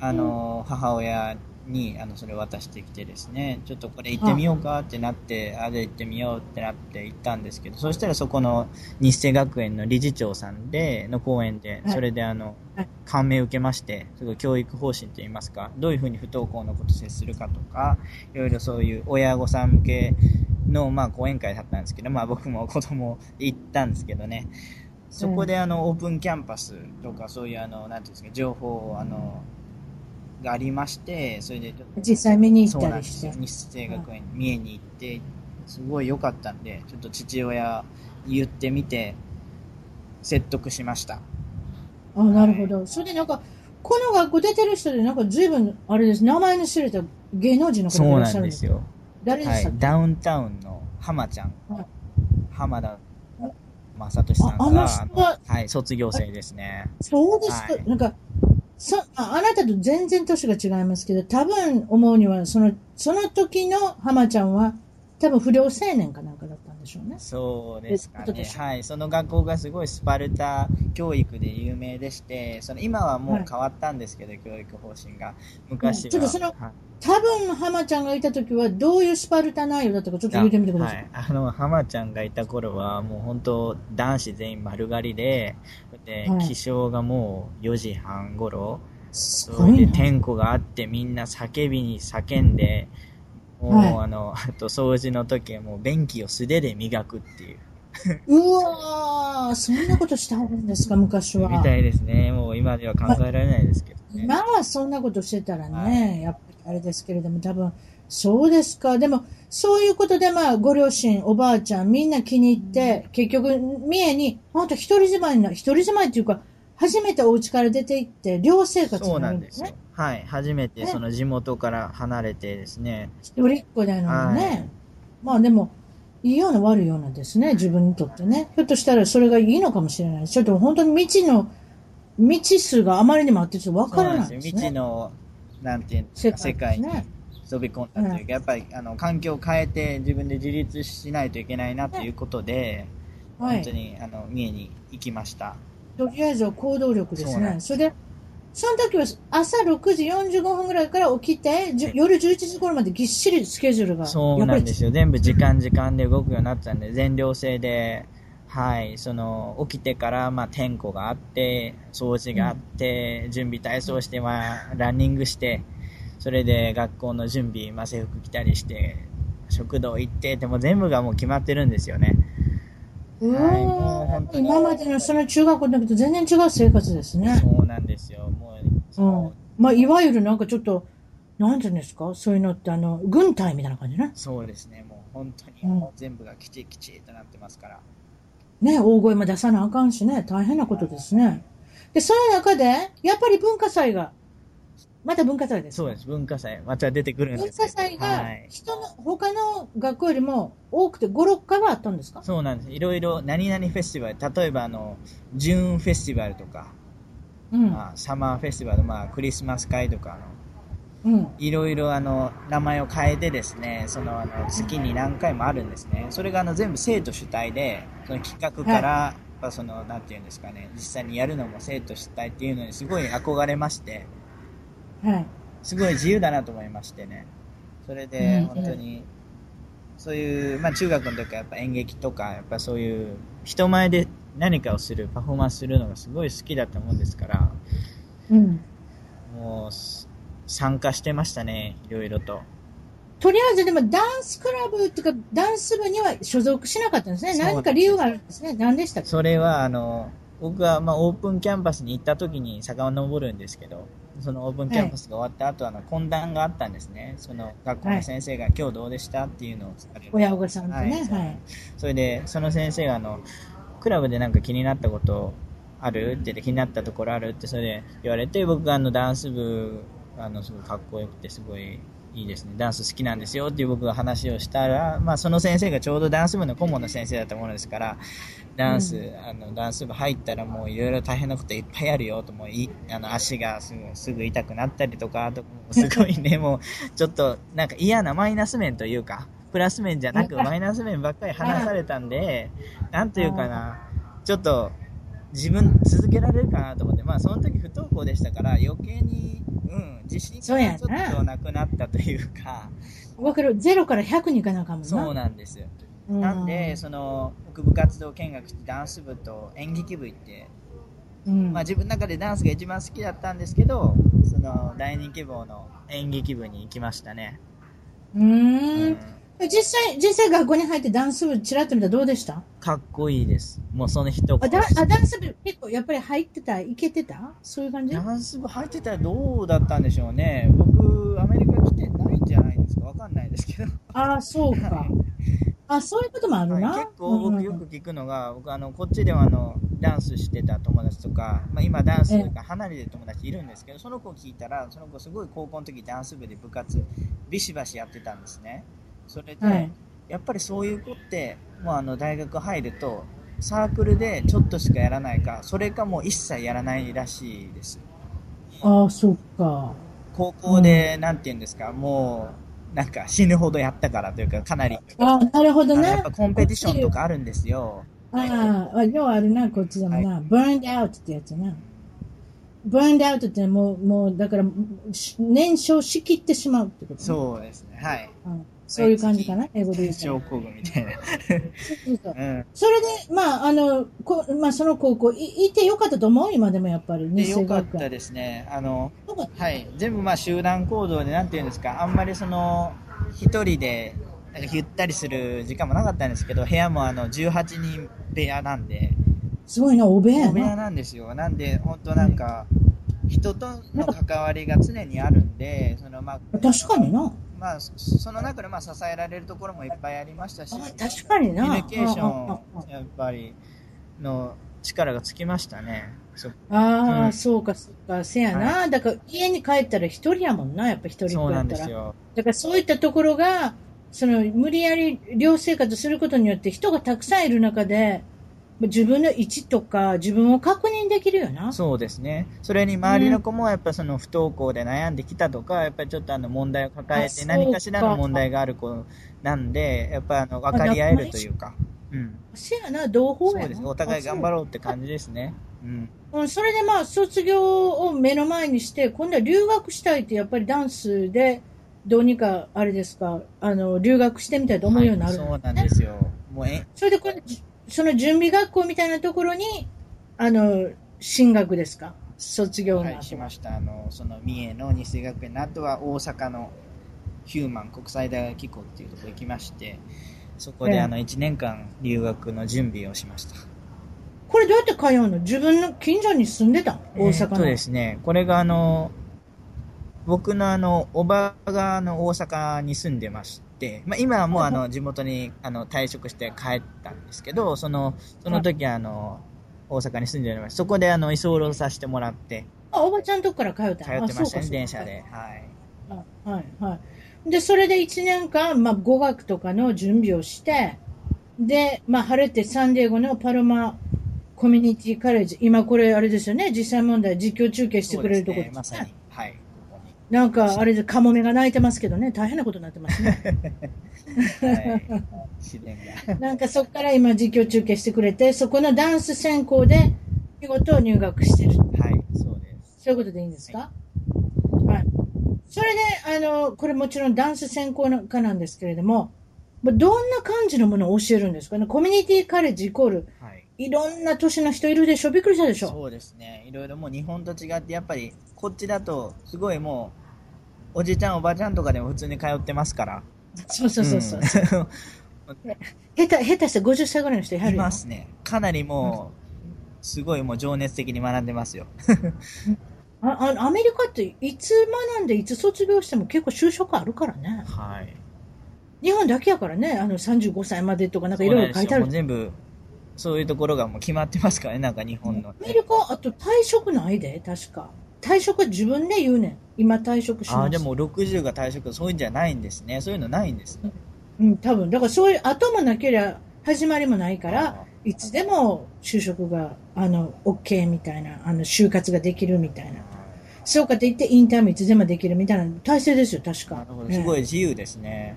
Speaker 2: あの、母親に、あの、それを渡してきてですね、ちょっとこれ行ってみようかってなって、あ、で行ってみようってなって行ったんですけど、そしたらそこの日生学園の理事長さんで、の講演で、
Speaker 1: はい。
Speaker 2: それであの
Speaker 1: はい、
Speaker 2: 感銘を受けまして、すごい教育方針といいますか、どういうふうに不登校のことを接するかとか、いろいろそういう親御さん向けの、まあ、講演会だったんですけど、まあ、僕も子供で行ったんですけどね、そこであの、オープンキャンパスとか、そういうあの、なんていうんですか、情報を、あの、がありまして、それで
Speaker 1: 実際見に行ったりして
Speaker 2: なんですよ。。日生学園、三重に行って、すごい良かったんで、ちょっと父親言ってみて、説得しました。
Speaker 1: あ、なるほど。それでなんか、この学校出てる人でなんか随分、あれです、名前の知れた芸能人の方がいらっしゃるんですよ。誰でしたっけ、
Speaker 2: ダウンタウンの浜ちゃん。
Speaker 1: はい、
Speaker 2: 浜田正俊さん
Speaker 1: ああの
Speaker 2: が、
Speaker 1: 人は
Speaker 2: はい、卒業生ですね。
Speaker 1: そうですか、
Speaker 2: はい。
Speaker 1: なんか、そああなたと全然年が違いますけど、多分思うには、その、その時の浜ちゃんは、多分不良青年かなんかだった。んでしょうね。
Speaker 2: そうですかね。はい。その学校がすごいスパルタ教育で有名でして、その今はもう変わったんですけど、教育方針が。昔は。
Speaker 1: ちょっとその
Speaker 2: はい
Speaker 1: 多分浜ちゃんがいた時は、どういうスパルタ内容だったかちょっと言ってみてください。
Speaker 2: はい。あの、浜ちゃんがいた頃は、もう本当男子全員丸刈りで、で、
Speaker 1: はい
Speaker 2: 起床がもう4時半頃、
Speaker 1: す
Speaker 2: それで
Speaker 1: ごいな。
Speaker 2: 点呼があってみんな叫びに叫んで、もう、
Speaker 1: はい
Speaker 2: あの、あと掃除の時はもう便器を素手で磨くっていう。
Speaker 1: うわー、そんなことしてはるんですか、昔は。
Speaker 2: みたいですね。もう今では考えられないですけどね。
Speaker 1: 今はそんなことしてたらね、
Speaker 2: はい
Speaker 1: やっぱりあれですけれども、多分、そうですか。でも、そういうことで、まあ、ご両親、おばあちゃん、みんな気に入って、結局、三重に、本当一人住まいな、一人住まいっていうか、初めてお家から出て行って、寮生活
Speaker 2: そう
Speaker 1: にな
Speaker 2: なんですよ
Speaker 1: るんですね。。
Speaker 2: はい。初めて
Speaker 1: ね
Speaker 2: その地元から離れてですね。
Speaker 1: 一人っ子なのにね。
Speaker 2: はい
Speaker 1: まあでも、いいような悪いようなですね、自分にとってね。ひょっとしたらそれがいいのかもしれない。ちょっと本当に未知の、未知数があまりにもあってちょっとわからない
Speaker 2: ですよ。未知。の、なんていうんです
Speaker 1: 世
Speaker 2: か、世界に
Speaker 1: 界ですね。
Speaker 2: 飛び込んだというか、やっぱり、あの、環境を変えて自分で自立しないといけないなということで、
Speaker 1: はい。
Speaker 2: 本当に、あの、三重に行きました。
Speaker 1: とりあえずは行動力ですね。
Speaker 2: そうなんで
Speaker 1: それで、その時は朝6時45分ぐらいから起きて、夜11時頃までぎっしりスケジュールが。
Speaker 2: そうなんです
Speaker 1: よ。
Speaker 2: よ。全部時間時間で動くようになったんで、全寮制で、はい、その、起きてから、まあ、点呼があって、掃除があって、準備体操して、まあ、ランニングして、それで学校の準備、まあ、制服着たりして、食堂行って、でも全部がもう決まってるんですよね。
Speaker 1: う
Speaker 2: はい
Speaker 1: 今までのその中学校の時と全然違う生活ですね。
Speaker 2: そうなんですよ。もう、そうの
Speaker 1: まあ、いわゆるなんかちょっと、なんていうんですか？そういうのって、あの、軍隊みたいな感じね。
Speaker 2: そうですね。もう本当に、
Speaker 1: うん
Speaker 2: もう全部がきちきちとなってますから。
Speaker 1: ね、大声も出さなあかんしね、大変なことですね。で、その中で、やっぱり文化祭が、また文化祭です。
Speaker 2: そうです。文化祭、また出てくるん
Speaker 1: 文
Speaker 2: ですよ
Speaker 1: 化祭が
Speaker 2: はい、
Speaker 1: 人の、他の学校よりも多くて5、6回はあったんですか？
Speaker 2: そうなんです。いろいろ、何々フェスティバル、例えばあの、ジューンフェスティバルとか、
Speaker 1: うん。
Speaker 2: まあ、サマーフェスティバル、まあ、クリスマス会とか、あの、
Speaker 1: うん。
Speaker 2: いろいろあの、名前を変えてですね、そのあの、月に何回もあるんですね。それがあの、全部生徒主体で、その企画から、やっぱその、なんていうんですかね、実際にやるのも生徒主体っていうのにすごい憧れまして、
Speaker 1: はい。
Speaker 2: すごい自由だなと思いましてね。それ
Speaker 1: う
Speaker 2: で、
Speaker 1: ん
Speaker 2: 本当に、そういう、まあ中学の時はやっぱ演劇とか、やっぱそういう、人前で何かをする、パフォーマンスするのがすごい好きだったもんですから、
Speaker 1: うん。
Speaker 2: もうす、参加してましたね、いろいろと。
Speaker 1: とりあえずでもダンスクラブっていうか、ダンス部には所属しなかったんですね。何か理由があるんですね。何でしたっけ？
Speaker 2: それは、あの、僕は、まあ、オープンキャンパスに行った時に遡るんですけど、そのオープンキャンパスが終わった後、あの、懇談があったんですね。その、学校の先生が、今日どうでした？っていうのを
Speaker 1: 親御さんとね。
Speaker 2: は
Speaker 1: はいい。
Speaker 2: それで、その先生が、あの、クラブでなんか気になったことある？って言って、気になったところある？って、それで言われて、僕があの、ダンス部、あの、すごいかっこよくて、すごいいいですね。ダンス好きなんですよ。っていう僕が話をしたら、まあ、その先生がちょうどダンス部の顧問の先生だったものですから、ダンス、
Speaker 1: う
Speaker 2: あの、ダンス部入ったらもういろいろ大変なこといっぱいあるよと、もうい、あの、足がすぐ、すぐ痛くなったりとか、あと、すごいね、もう、[laughs] ちょっと、なんか嫌なマイナス面というか、プラス面じゃなくマイナス面ばっかり話されたんで、なんというかな、ちょっと、自分続けられるかなと思って、まあその時不登校でしたから余計に、うん、自信
Speaker 1: そうやな
Speaker 2: がちょっとなくなったというか、
Speaker 1: わかる。ゼロから100に行かなあかんもんな。
Speaker 2: そうなんですよ。
Speaker 1: うん
Speaker 2: なんで、その、僕部活動見学してダンス部と演劇部行って、
Speaker 1: うん
Speaker 2: まあ自分の中でダンスが一番好きだったんですけど、その大人気棒の演劇部に行きましたね。
Speaker 1: うん
Speaker 2: ん。
Speaker 1: 実際、実際学校に入ってダンス部ちらっと見たらどうでした？
Speaker 2: かっこいいです。もうその一言
Speaker 1: あダあダンス部結構やっぱり入ってた？いけてたそういう感じ？
Speaker 2: ダンス部入ってたらどうだったんでしょうね。僕、アメリカ来てないんじゃないですかわかんないですけど。
Speaker 1: ああ、そうか。あそういうこともあるな。
Speaker 2: はい結構僕よく聞くのが、僕あの、こっちではあの、ダンスしてた友達とか、まあ今ダンスが離れてる友達いるんですけど、その子聞いたら、その子すごい高校の時ダンス部で部活、ビシバシやってたんですね。それで、
Speaker 1: はい
Speaker 2: やっぱりそういう子って、もうあの、大学入ると、サークルでちょっとしかやらないか、それかもう一切やらないらしいです。
Speaker 1: ああ、そっか。
Speaker 2: 高校で、なんて言うんですか、もう、なんか死ぬほどやったからというか、かなり、
Speaker 1: ああ、なるほどね。
Speaker 2: やっぱコンペティションとかあるんですよ。
Speaker 1: ああ、ようあるな、こっちでもな。burned out ってやつな。burned out ってもう、もう、だから、し燃焼しきってしまうってことね
Speaker 2: そうですね、はい。
Speaker 1: うんそういう感じかな、英語で言うと。
Speaker 2: 症候群みたいな。
Speaker 1: そうそう
Speaker 2: うん。
Speaker 1: それで、まあ、あの、こまあ、その高校、いいてよかったと思う？今でもやっぱり、
Speaker 2: で、
Speaker 1: 日
Speaker 2: よかっ。たですね。あの、はい。全部まあ集団行動で、なんて言うんですか、あんまりその、一人で、なんかゆったりする時間もなかったんですけど、部屋もあの、18人部屋なんで、
Speaker 1: すごいな、おべえや
Speaker 2: 大部屋
Speaker 1: な。
Speaker 2: なんですよ。なんで、本当なんか、人との関わりが常にあるんで、そのまあ、
Speaker 1: 確かにな。
Speaker 2: まあ、そその中でまあ支えられるところもいっぱいありましたし、
Speaker 1: あ
Speaker 2: コミ
Speaker 1: 確かにな。
Speaker 2: ュニケーション、やっぱり、の力がつきましたね。
Speaker 1: ああ、
Speaker 2: うん
Speaker 1: そうか、そうか、せやな。だから、家に帰ったら一人やもんな、やっぱ一人っ子やったら。
Speaker 2: ですよ。
Speaker 1: だから、そういったところが、その、無理やり寮生活することによって人がたくさんいる中で、自分の位置とか、自分を確認できるよな。
Speaker 2: そうですね。それに周りの子もやっぱその不登校で悩んできたとか、やっぱりちょっとあの問題を抱えて
Speaker 1: あ
Speaker 2: 何かしらの問題がある子なんで、やっぱあの分かり合えるというか。うん。
Speaker 1: せやな、同胞やな。
Speaker 2: そうです。お互い頑張ろうって感じですね。うん。
Speaker 1: うん、それでまあ、卒業を目の前にして、今度は留学したいって、やっぱりダンスで、どうにか、あれですか、あの、留学してみたいと思うようになる、
Speaker 2: はいそうなんですよ。もうえ、
Speaker 1: それでこれ、じその準備学校みたいなところに、あの、進学ですか？卒業
Speaker 2: はい、しました。あの、その三重の日生学園の後は大阪のヒューマン国際大学機構っていうところ行きまして、そこ
Speaker 1: ええ
Speaker 2: であの1年間留学の準備をしました。
Speaker 1: これどうやって通うの？自分の近所に住んでたの？大阪の。
Speaker 2: えーっとですね、これがあの、僕のあの、おばがあの大阪に住んでまして、まあ、今はもうあの、地元にあの退職して帰ったんですけど、その、その時あの、大阪に住んでおりまして、そこであの、居候させてもらって、
Speaker 1: あ、おばちゃんとこから通ったの
Speaker 2: 通ってましたね、電車で。はい。
Speaker 1: あはい、はい。で、それで1年間、まあ、語学とかの準備をして、で、まあ、晴れてサンディエゴのパルマコミュニティカレッジ、今これあれですよね、実際問題実況中継してくれるところ
Speaker 2: ですね、まさに。はい。ここに。
Speaker 1: なんか、あれで、カモメが鳴いてますけどね、大変なことになってますね。
Speaker 2: はい。自然が。
Speaker 1: なんかそこから今実況中継してくれて、そこのダンス専攻で見事入学してる。
Speaker 2: はい、そうです。
Speaker 1: そういうことでいいんですか？はい。それで、あの、これもちろんダンス専攻の科なんですけれども、まあどんな感じのものを教えるんですか？ねコミュニティカレッジイコール、
Speaker 2: はい。
Speaker 1: いろんな年の人いるでしょ？びっくりしたでしょ？
Speaker 2: そうですね。いろいろもう日本と違って、やっぱりこっちだと、すごいもう、おじちゃんおばちゃんとかでも普通に通ってますから。
Speaker 1: そうそうそうそう。
Speaker 2: ん
Speaker 1: 下手、下手して50歳ぐらいの人いはる
Speaker 2: い
Speaker 1: よ。
Speaker 2: ますね。かなりもう、すごいもう情熱的に学んでますよ。[laughs]
Speaker 1: ああアメリカっていつ学んでいつ卒業しても結構就職あるからね。
Speaker 2: はい。
Speaker 1: 日本だけやからね、あの35歳までとかなんかいろいろ書いてある。
Speaker 2: 全部、そういうところがもう決まってますからね、なんか日本の。
Speaker 1: アメリカ、あと退職ないで、確か。退職は自分で言うねん。今退職します。
Speaker 2: ああ、でも60が退職、そういうんじゃないんですね。そういうのないんですね。
Speaker 1: うん、多分。だからそういう後もなければ始まりもないから
Speaker 2: あ、
Speaker 1: いつでも就職が、あの、OK みたいな、あの、就活ができるみたいな。そうかって言ってインターンもいつでもできるみたいな体制ですよ、確か。
Speaker 2: なるほど。
Speaker 1: ね
Speaker 2: すごい自由ですね。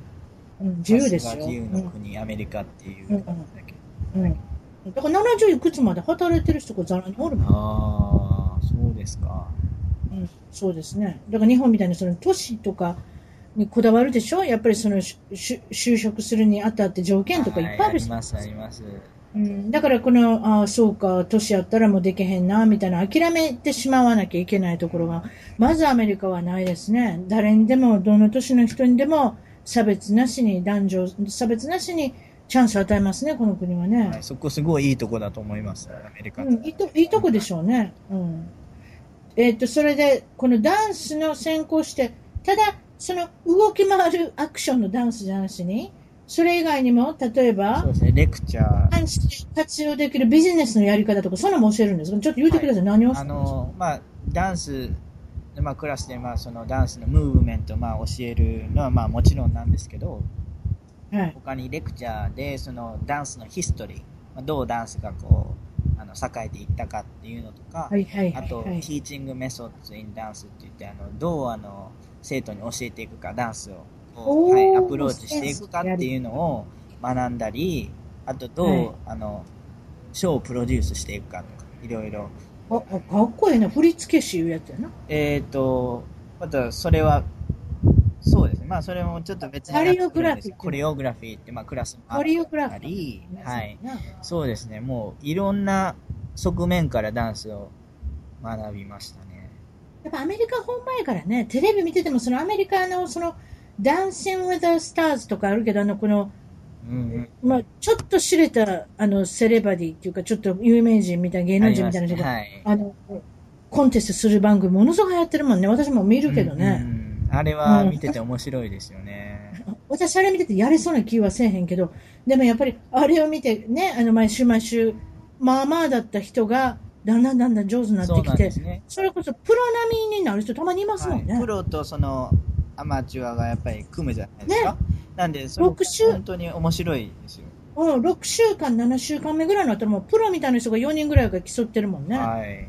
Speaker 1: うん、自由ですよ。
Speaker 2: 自由の国、アメリカっていうだけ。
Speaker 1: うん。うん。だから70いくつまで働いてる人がざらにおるもん。
Speaker 2: ああ、そうですか。
Speaker 1: うん、そうですね。だから日本みたいにその都市とかにこだわるでしょ？やっぱりその就職するにあたって条件とかいっぱいあるし。
Speaker 2: はいあります、あります。
Speaker 1: うん、だからこの、ああ、そうか、都市やったらもうできへんな、みたいな諦めてしまわなきゃいけないところが、まずアメリカはないですね。誰にでも、どの都市の人にでも、差別なしに、男女、差別なしにチャンスを与えますね、この国はね。
Speaker 2: はい、そこすごいいいとこだと思います、アメリカ。
Speaker 1: うん、いいといいとこでしょうね。うん。えっ、と、それで、このダンスの専攻して、ただ、その動き回るアクションのダンスじゃなしに、それ以外にも、例えば
Speaker 2: そう、ですね、レクチャー。
Speaker 1: ダンスで活用できるビジネスのやり方とか、そんなのも教えるんですか？ちょっと言ってください。何を
Speaker 2: あの、まあ、ダンス、まあ、クラスで、まあ、そのダンスのムーブメントを、まあ、教えるのは、まあ、もちろんなんですけど、
Speaker 1: はい。
Speaker 2: 他にレクチャーで、そのダンスのヒストリー、まあ、どうダンスがこう、あの、栄えていったかっていうのとか、
Speaker 1: はいはいはい、
Speaker 2: あと、
Speaker 1: はい。
Speaker 2: teaching methods in dance って言って、あの、どうあの、生徒に教えていくか、ダンスを、はい、アプローチしていくかっていうのを学んだり、あと、どう、
Speaker 1: はい
Speaker 2: あの、ショーをプロデュースしていくかとか、いろいろ。
Speaker 1: あ、あかっこいいな。振付師いうやつやな。
Speaker 2: えっ、と、また、それは、そうですね。まあ、それもちょっと別になってくるんですけど。コ
Speaker 1: コ
Speaker 2: リオグラフィーって、まあ、クラスもあ
Speaker 1: コリオグラフィー
Speaker 2: ったり、はい。
Speaker 1: な
Speaker 2: そうですね。もう、いろんな側面からダンスを学びましたね。
Speaker 1: やっぱアメリカ本場やからね、テレビ見てても、そのアメリカの、その、ダンシング・ウィザ・スターズとかあるけど、あの、この、
Speaker 2: うんうん。
Speaker 1: まあ、ちょっと知れた、あの、セレバディっていうか、ちょっと有名人みたいな、芸能人みたいな人が、
Speaker 2: はい。
Speaker 1: あの、コンテストする番組、ものすごく流行ってるもんね。私も見るけどね。
Speaker 2: うんうんうんあれは見てて面白いですよね。[laughs]
Speaker 1: 私、あれ見ててやれそうな気はせえへんけど、でもやっぱり、あれを見てね、あの、毎週毎週、まあまあだった人が、だんだんだんだん上手になってきて、
Speaker 2: なんですね。
Speaker 1: それこそプロ並みになる人たまにいますもんね。
Speaker 2: はいプロとそのアマチュアがやっぱり組むじゃないですか。なんで、それ本当に面白いですよ。
Speaker 1: うん、6週間、7週間目ぐらいになったらもうプロみたいな人が4人ぐらいが競ってるもんね。
Speaker 2: はい。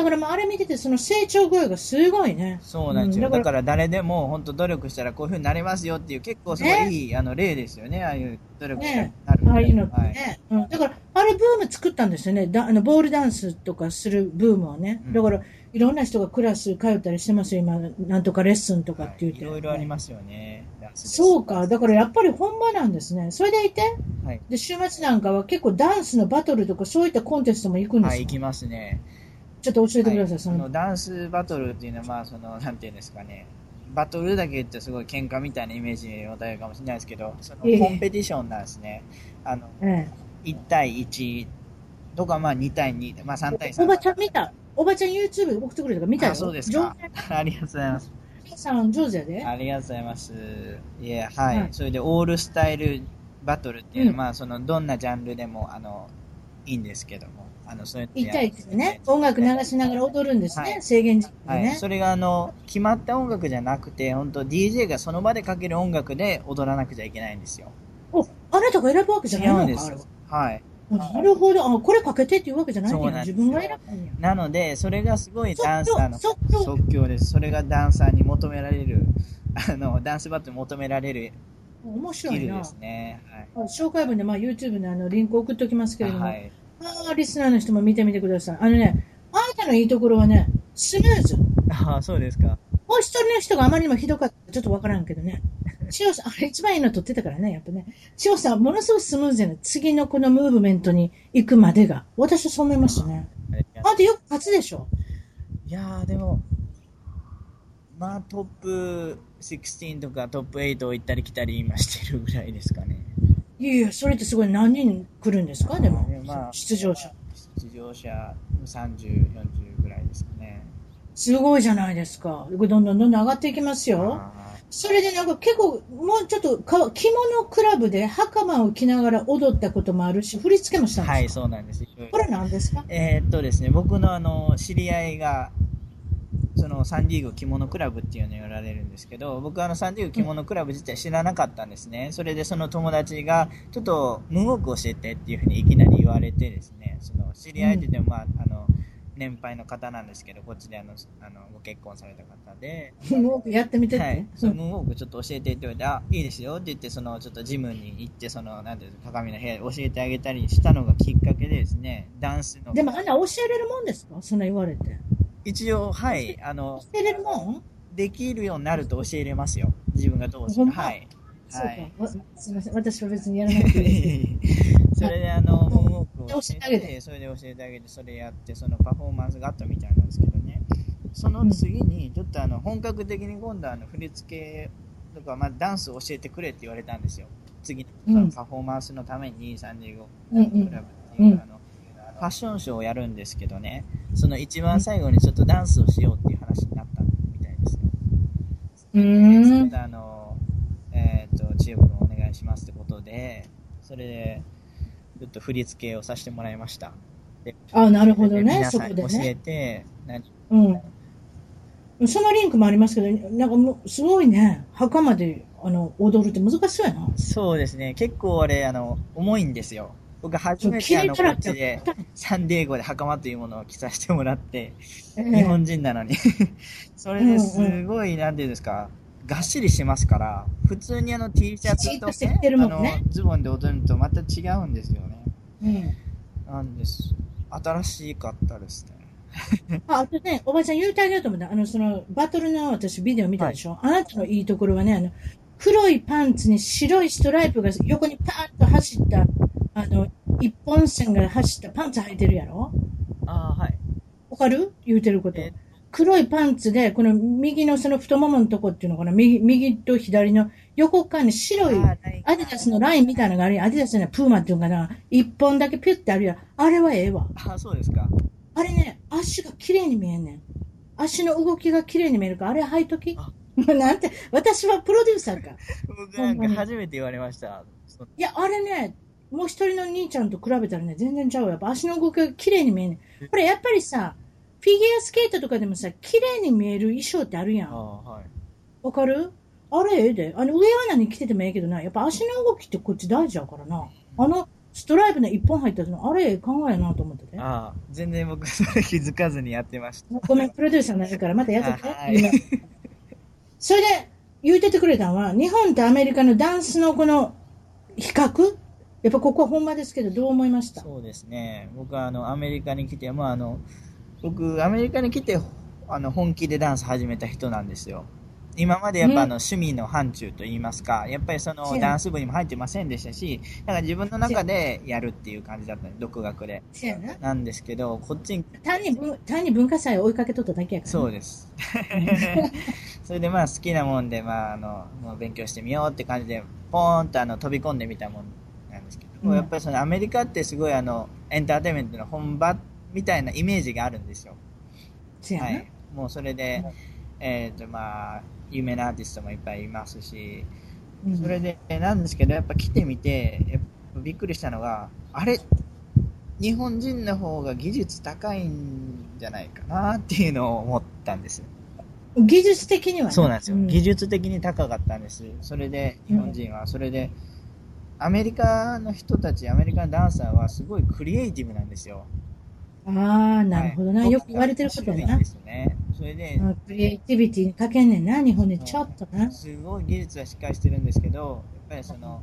Speaker 1: だからまああれ見ててその成長具合がすごいね。
Speaker 2: そうなんですよ。
Speaker 1: うんだから
Speaker 2: だから誰でも本当努力したらこういう風になれますよっていう結構すごいいい、あの例ですよね。ああいう努力したら
Speaker 1: ね
Speaker 2: なる
Speaker 1: ああいうのって
Speaker 2: はい。
Speaker 1: ね。うん、だから、あれブーム作ったんですよね。だあのボールダンスとかするブームをね。
Speaker 2: うん
Speaker 1: だから、いろんな人がクラス通ったりしてますよ、今。なんとかレッスンとかって言って、
Speaker 2: いろいろありますよね。
Speaker 1: そうか。だからやっぱり本場なんですね。それでいて、
Speaker 2: はい。
Speaker 1: で、週末なんかは結構ダンスのバトルとかそういったコンテストも行くんですよ。
Speaker 2: はい、行きますね。
Speaker 1: ちょっと教えてください、その。
Speaker 2: はいあのダンスバトルっていうのは、まあ、その、なんていうんですかね。バトルだけ言ってすごい喧嘩みたいなイメージを与えるかもしれないですけど、その
Speaker 1: ええ
Speaker 2: コンペティションなんですね。あの、
Speaker 1: え
Speaker 2: 1対1とか、まあ2対2、まあ3対
Speaker 1: え、
Speaker 2: 3。
Speaker 1: おばちゃん見た。おばちゃん YouTube 送ってくれたから見たよ。
Speaker 2: あそうです
Speaker 1: 上
Speaker 2: か。ありがとうございます。
Speaker 1: 手さん上手やで。
Speaker 2: ありがとうございます。いや、はい。
Speaker 1: はい
Speaker 2: それで、オールスタイルバトルっていうのは、
Speaker 1: うん
Speaker 2: まあ、その、どんなジャンルでも、あの、いいんですけども、あの、そうやって
Speaker 1: 1
Speaker 2: や
Speaker 1: 対1でね、音楽流しながら踊るんですね、
Speaker 2: はい
Speaker 1: 制限時間
Speaker 2: はい。それが、あの、決まった音楽じゃなくて、本当 DJ がその場でかける音楽で踊らなくちゃいけないんですよ。
Speaker 1: お、あなたが選ぶわけじゃ
Speaker 2: 違
Speaker 1: ない
Speaker 2: んです。はい。
Speaker 1: なるほど。あ、これかけてっていうわけじゃないんだ自分が選ぶんや。
Speaker 2: なので、それがすごいダンサーの
Speaker 1: 即興
Speaker 2: です。それがダンサーに求められる、[laughs] あの、ダンスバトルに求められる
Speaker 1: 面
Speaker 2: ス
Speaker 1: 白いな
Speaker 2: で。すね。
Speaker 1: あ紹介文で、まあ、YouTube のあのリンク送っておきますけれども、
Speaker 2: はい。
Speaker 1: あーリスナーの人も見てみてください。あのね、あなたのいいところはね、スムーズ。
Speaker 2: ああ、そうですか。
Speaker 1: もう一人の人があまりにもひどかったらちょっとわからんけどね。千代さん、あれ一番いいの撮ってたからね、やっぱね。千代さん、ものすごいスムーズやね。次のこのムーブメントに行くまでが。私はそう思いましたね。
Speaker 2: あと
Speaker 1: よく勝つでしょ。
Speaker 2: いやー、でも、まあ、トップ16とかトップ8を行ったり来たり今してるぐらいですかね。
Speaker 1: いやいや、それってすごい何人来るんですか？でも、
Speaker 2: まあ
Speaker 1: 出場者。
Speaker 2: 出場者30、40ぐらいですかね。
Speaker 1: すごいじゃないですか。どんどんどんどん上がっていきますよ。
Speaker 2: あ
Speaker 1: それでなんか結構、もうちょっとか着物クラブで袴を着ながら踊ったこともあるし、振り付けもしたんです
Speaker 2: はい、そうなんです。
Speaker 1: これ何ですか？
Speaker 2: えーっとですね、僕のあの、知り合いが、そのサンディエゴ着物クラブっていうのをやられるんですけど、僕はあのサンディエゴ着物クラブ自体知らなかったんですね。それでその友達が、ちょっとムーンウォーク教えてっていうふうにいきなり言われてですね、その知り合いって言っても、まあ、あの、年配の方なんですけど、こっちであの、あのご結婚された方で、
Speaker 1: もうやってみて。
Speaker 2: はい、そのムーンウォークちょっと教えてって言われて、あ、いいですよって言って、そのちょっとジムに行って、その、なんていうの、鏡の部屋で教えてあげたりしたのがきっかけでですね、ダンスの。
Speaker 1: でもあんな教えれるもんですか？そんな言われて。
Speaker 2: 一応、はい、あの、
Speaker 1: 教えれるもん？
Speaker 2: できるようになると教えれますよ。自分がどうするはい。
Speaker 1: そう
Speaker 2: はい。
Speaker 1: すみません。私は別にやらなくていいです。[laughs]
Speaker 2: それであの、を
Speaker 1: 教えてあげて
Speaker 2: それで教えてあげて、それやって、そのパフォーマンスがあったみたいなんですけどね。その次に、ちょっとあの、本格的に今度あの、振り付けとか、まあ、ダンスを教えてくれって言われたんですよ。次の、
Speaker 1: うん
Speaker 2: パフォーマンスのために、サンディエゴ
Speaker 1: うんうん
Speaker 2: クラブっていう、
Speaker 1: うん
Speaker 2: あの、ファッションショーをやるんですけどね、その一番最後にちょっとダンスをしようっていう話になったみたいですよ。
Speaker 1: うーん。
Speaker 2: あの、えっ、と、千代君お願いしますってことで、それで、ちょっと振り付けをさせてもらいました。で
Speaker 1: あ、なるほどね。
Speaker 2: 皆さんに教
Speaker 1: そこでね。
Speaker 2: えて、何
Speaker 1: うん。そのリンクもありますけど、なんかもう、すごいね。袴で、あの、踊るって難しそうやな。
Speaker 2: そうですね、結構あれ、あの、重いんですよ。僕初めてあの、こっちで、サンディエゴで袴というものを着させてもらって、日
Speaker 1: 日
Speaker 2: 本人なのに。[laughs] それですごい、なんていうんですか、がっしりしてますから、普通にあの T シャツとあのズボンで踊るとまた違うんですよね。
Speaker 1: うん。
Speaker 2: なんです。新しかったですね。
Speaker 1: あ、あとね、おばちゃん言うてあげようと思った。あの、その、バトルの私ビデオ見たでしょ、あなたのいいところはね、あの、黒いパンツに白いストライプが横にパーッと走った、あの、一本線が走ったパンツ履いてるやろ？
Speaker 2: ああ、はい。
Speaker 1: わかる？言うてること
Speaker 2: え。
Speaker 1: 黒いパンツで、この右のその太もものとこっていうのかな、右、右と左の横側に白いアディダスのラインみたいなのがある。アディダスのプーマっていうのかな？一本だけピュッてあるやん。あれはええわ。
Speaker 2: あそうですか。
Speaker 1: あれね、足が綺麗に見えんねん。足の動きが綺麗に見えるから、あれ履いとき。
Speaker 2: あ [laughs]
Speaker 1: なんて、私はプロデューサーか。[laughs]
Speaker 2: 僕なんか初めて言われました。そ
Speaker 1: いや、あれね、もう一人の兄ちゃんと比べたらね、全然ちゃうわやっぱ足の動きが綺麗に見えんねん。これやっぱりさ、フィギュアスケートとかでもさ、綺麗に見える衣装ってあるやん。
Speaker 2: ああ、はい。
Speaker 1: わかる？あれ？ええで。あの、上は何着ててもええけどな。やっぱ足の動きってこっち大事やからな。あの、ストライプの一本入ったの、あれ？ええ考えやなと思ってて。
Speaker 2: ああ、全然僕それ気づかずにやってました。[laughs]
Speaker 1: ごめん、プロデューサーになるから、またやってて。
Speaker 2: あはい
Speaker 1: 今それで、言うててくれたのは、日本とアメリカのダンスのこの比較？やっぱここは本場ですけど、どう思いました？
Speaker 2: そうですね。僕はあの、アメリカに来て、まああの、僕、アメリカに来て、あの、本気でダンス始めた人なんですよ。今までやっぱあの、趣味の範疇といいますか、やっぱりその、ダンス部にも入ってませんでしたし、だから自分の中でやるっていう感じだったんです、独学で。
Speaker 1: な。
Speaker 2: なんですけど、こっちに、
Speaker 1: 単に文単に文化祭を追いかけとっただけやから、
Speaker 2: そうです。[laughs] それでまあ好きなもんで、まああの、もう勉強してみようって感じで、ポーンとあの、飛び込んでみたもんなんですけど、
Speaker 1: うん
Speaker 2: やっぱりそのアメリカってすごいあの、エンターテインメントの本場みたいなイメージがあるんですよ。はい。もうそれで
Speaker 1: うん、
Speaker 2: えっ、とまあ、有名なアーティストもいっぱいいますし、
Speaker 1: うん
Speaker 2: それで、なんですけど、やっぱ来てみて、やっぱびっくりしたのが、あれ日本人の方が技術高いんじゃないかなっていうのを思ったんですよ。
Speaker 1: 技術的にはね
Speaker 2: そうなんですよ。
Speaker 1: ん
Speaker 2: 技術的に高かったんです。それで、日本人は、それで、アメリカの人たち、アメリカのダンサーはすごいクリエイティブなんですよ。
Speaker 1: ああ、なるほどな。
Speaker 2: はい
Speaker 1: よく言われてることやな
Speaker 2: で。すよね。それで、
Speaker 1: うんクリエイティビティにかけんねんな、日本でちょっとな。
Speaker 2: すごい技術はしっかりしてるんですけど、やっぱりその、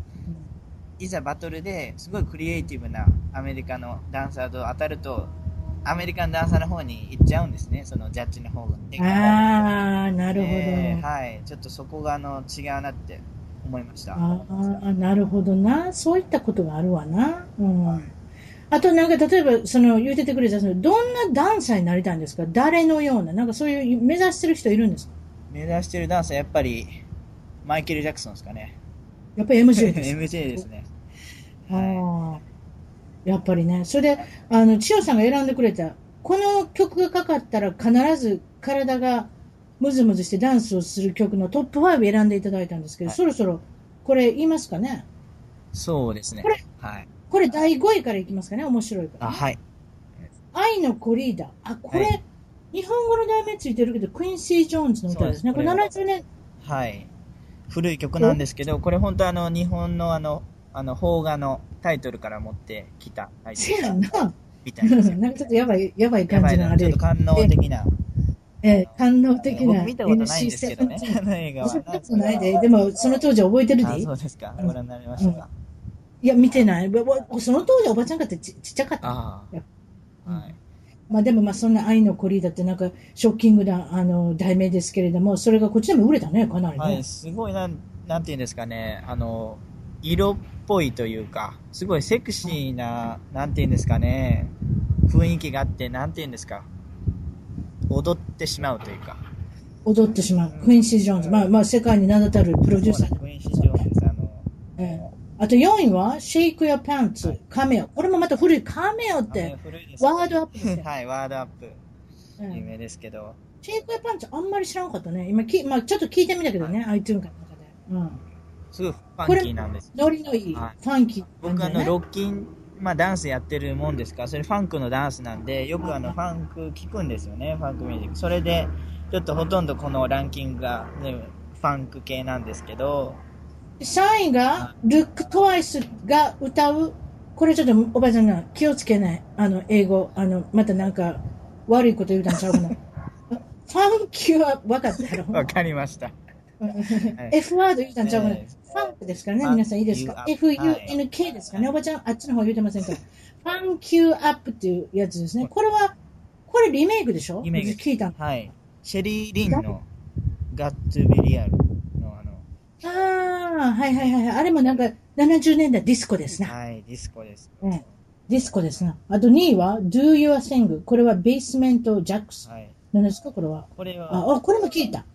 Speaker 2: いざバトルですごいクリエイティブなアメリカのダンサーと当たると、アメリカのダンサーの方に行っちゃうんですね、そのジャッジの方が。
Speaker 1: ああ、なるほど。
Speaker 2: えーはい。ちょっとそこがあの違うなって思いました。
Speaker 1: ああ、なるほどな。そういったことがあるわな。うん。あとなんか例えば、その言うててくれた、そのどんなダンサーになりたいんですか？誰のような、なんかそういう目指してる人いるんですか？
Speaker 2: 目指してるダンサーやっぱりマイケル・ジャクソンですかね。
Speaker 1: やっぱり MJ です。[laughs]
Speaker 2: MJ ですね。
Speaker 1: ああ。やっぱりね。それで、あの、千代さんが選んでくれた、この曲がかかったら必ず体がムズムズしてダンスをする曲のトップ5選んでいただいたんですけど、
Speaker 2: はい
Speaker 1: そろそろこれ言いますかね？
Speaker 2: そうですね
Speaker 1: これ。
Speaker 2: はい。
Speaker 1: これ第5位からいきますかね？面白いから、
Speaker 2: あ、
Speaker 1: ね。
Speaker 2: はい。
Speaker 1: 愛のコリーダ。あ、これ、
Speaker 2: はい
Speaker 1: 日本語の題名ついてるけど、クインシー・ジョーンズの歌ですね。これ
Speaker 2: そうです
Speaker 1: 70年、
Speaker 2: はい。古い曲なんですけど、これ本当あの、日本のあの、あの、邦画のタイトルから持ってきたタイトル
Speaker 1: せやんな。
Speaker 2: みたいな。[laughs]
Speaker 1: なんかちょっとやばい、やばい感じのあれ
Speaker 2: ちょっと。感動的な。
Speaker 1: ええ、感動的な
Speaker 2: 僕見たことないんですけどね
Speaker 1: NC-17、
Speaker 2: あの映画は。
Speaker 1: 私見たことないで、でもその当時覚えてる
Speaker 2: あ、
Speaker 1: で。
Speaker 2: そうですか。ご覧になりましたか？
Speaker 1: いや、見てない。その当時おばちゃんかってちちっちゃかった。まあでもまあそんな愛のコリーダってなんかショッキングなあの題名ですけれども、それがこっちでも売れたね、かなりね。
Speaker 2: はい、すごいなん、なんていうんですかね、あの、色っぽいというか、すごいセクシーな、なんていうんですかね、雰囲気があって、なんていうんですか、踊ってしまうというか。
Speaker 1: 踊ってしまう。クインシー・ジョーンズ。まあまあ世界に名だたるプロデューサー。
Speaker 2: クイーンシー・ジョーンズ、あの、
Speaker 1: ええあと4位は、Shake Your Pants、カメオ。これもまた古い。カメオっ
Speaker 2: あ
Speaker 1: てワードアップですよ。
Speaker 2: はい、ワードアップ、
Speaker 1: うん
Speaker 2: 有名ですけど、
Speaker 1: シェイクやパンツあんまり知らなかったね。今き、まあちょっと聞いてみたけどね、iTunes かの中で。
Speaker 2: すごいファンキーなんです。
Speaker 1: うん。ノリのいい、
Speaker 2: はい
Speaker 1: ファンキーな
Speaker 2: 僕あの。ロッキン、まあダンスやってるもんですか？ら、それファンクのダンスなんで、よくあの、ファンク聞くんですよね、ファンクミュージック。それで、ちょっとほとんどこのランキングが、ね、ファンク系なんですけど、
Speaker 1: 3位が、ルック・トワイスが歌う、これちょっとおばちゃんが気をつけない。あの、英語、あの、またなんか、悪いこと言うたんちゃうかな。[laughs] ファンキュは分かったやろ。
Speaker 2: わかりました。い
Speaker 1: F ワード言うたんちゃうかファンクですからね、皆さんいいですか ?F-U-N-K ですかね。おばちゃん、あっちの方言うてませんから。ファンキューアップっていうやつですね。これは、これリメイクでしょ？
Speaker 2: リメイク
Speaker 1: 聞いたの。
Speaker 2: はい。シェリー・リンのガッツ・ビリアルのあの、
Speaker 1: ああ、はいはいはい。あれもなんか70年代ディスコですな。
Speaker 2: はい、ディスコです。
Speaker 1: うんディスコですな。あと2位は Do Your Thing。これはベースメントジャックス。
Speaker 2: はい。
Speaker 1: 何ですか？これは。
Speaker 2: これは、
Speaker 1: あ、あこれも聞いた。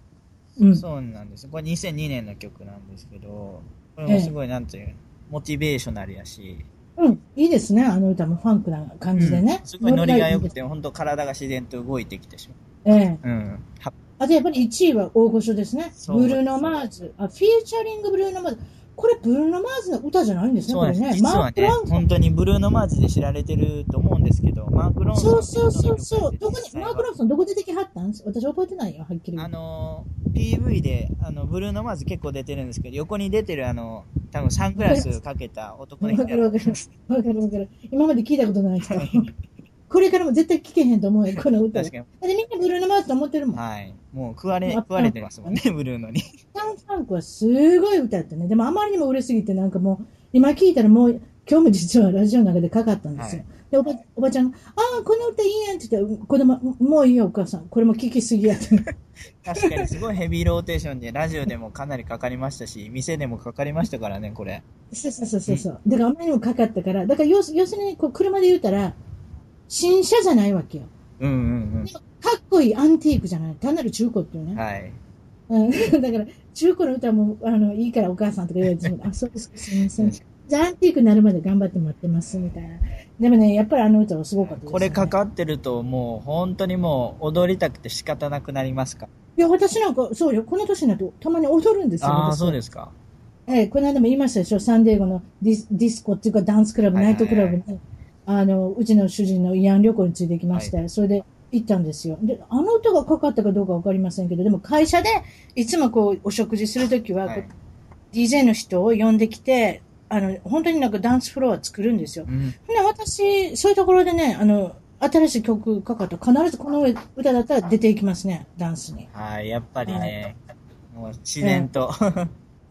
Speaker 1: うん。
Speaker 2: そうなんです。これ2002年の曲なんですけど、これもすごい、なんていう、 motivational やし、
Speaker 1: うん。いいですね。あの歌もファンクな感じでね。
Speaker 2: うんすごいノリが良く。て、本当体が自然と動いてきてし
Speaker 1: ええ。
Speaker 2: まう。うん。は
Speaker 1: あとやっぱり1位は大御所ですね。
Speaker 2: そう
Speaker 1: ブルーノ・マーズ。あ、フィーチャリングブルーノ・マーズ。これブルーノ・マーズの歌じゃないんですね、
Speaker 2: そうです。
Speaker 1: これね。
Speaker 2: 実はね本当にブルーノ・マーズで知られてると思うんですけど、マーク・ロンソン
Speaker 1: そうそうそうそう。どこに、マーク・ロンソンどこ出てきはったん？私覚えてないよ、はっきり言
Speaker 2: あ。の、PV で、あの、ブルーノ・マーズ結構出てるんですけど、横に出てるあの、多分サングラスかけた男の人
Speaker 1: わかるわかる。わかるわかる。今まで聞いたことない人。これからも絶対聞けへんと思うよ、[laughs] この歌。だ
Speaker 2: 確か
Speaker 1: ってみんなブルーノ・マーズと思ってるもん。
Speaker 2: はい。もう食われ、
Speaker 1: まあ
Speaker 2: 食われてますもんね、ブルーノに。
Speaker 1: サン・フランクはすごい歌やったね。でもあまりにも売れすぎて、なんかもう、今聞いたらもう、今日も実はラジオの中でかかったんですよ。
Speaker 2: はい
Speaker 1: でおば、おばちゃんが、ああ、この歌いいやんって言って、子供、もういいよ、お母さん。これも聞きすぎやって。[laughs]
Speaker 2: 確かにすごいヘビーローテーションで、ラジオでもかなりかかりましたし、店でもかかりましたからね、これ。
Speaker 1: そうそうそうそうそう。だからあまりにもかかったから、だから要す要するにこう車で言うたら、新車じゃないわけよ。
Speaker 2: うんうん
Speaker 1: でもかっこいいアンティークじゃない。単なる中古っていう
Speaker 2: うん。
Speaker 1: ね。
Speaker 2: はい。
Speaker 1: うん、[laughs] だから、中古の歌もあのいいからお母さんとか言われても、あ、そうですか、すみません。じゃあアンティークになるまで頑張って待ってます、みたいな。でもね、やっぱりあの歌はすごかったです、ね。
Speaker 2: これかかってると、もう本当にもう踊りたくて仕方なくなりますか？
Speaker 1: いや、私なんか、そうよ、この年になるとたまに踊るんですよ。
Speaker 2: ああ、
Speaker 1: 私
Speaker 2: そうですか。
Speaker 1: ええ、この間も言いましたでしょ、サンデーゴのディスディスコっていうかダンスクラブ、
Speaker 2: はいはいはい
Speaker 1: ナイトクラブに、あの、うちの主人の慰安旅行についてきまして、それで行ったんですよ。で、あの歌がかかったかどうかわかりませんけど、でも会社でいつもこう、お食事するときは、
Speaker 2: はい
Speaker 1: DJ の人を呼んできて、あの、本当になんかダンスフロア作るんですよ。
Speaker 2: うん。
Speaker 1: で、私、そういうところでね、あの、新しい曲かかったら必ずこの歌だったら出ていきますね、ダンスに。
Speaker 2: はい、やっぱりね、もう自然と。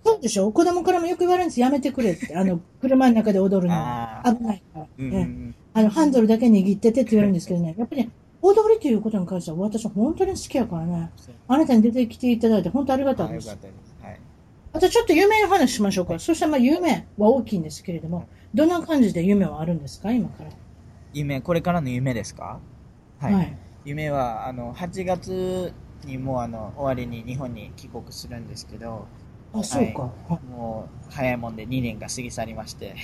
Speaker 1: そうでしょ子供からもよく言われるんです。やめてくれって。あの、[laughs] 車の中で踊るの
Speaker 2: あー
Speaker 1: 危ないから。
Speaker 2: うん
Speaker 1: あの、ハンドルだけ握っててって言われるんですけどね。[laughs] やっぱりね、踊りということに関しては私は本当に好きやからね。あなたに出てきていただいて本当ありがたいです
Speaker 2: あよかっ。たです。はい。
Speaker 1: あとちょっと夢の話しましょうか。そしたらまあ夢は大きいんですけれども、どんな感じで夢はあるんですか今から？
Speaker 2: 夢、これからの夢ですか？はい。
Speaker 1: はい。
Speaker 2: 夢は、あの、8月にもうあの、終わりに日本に帰国するんですけど、
Speaker 1: あ、そうか。はい
Speaker 2: もう、早いもんで2年が過ぎ去りまして、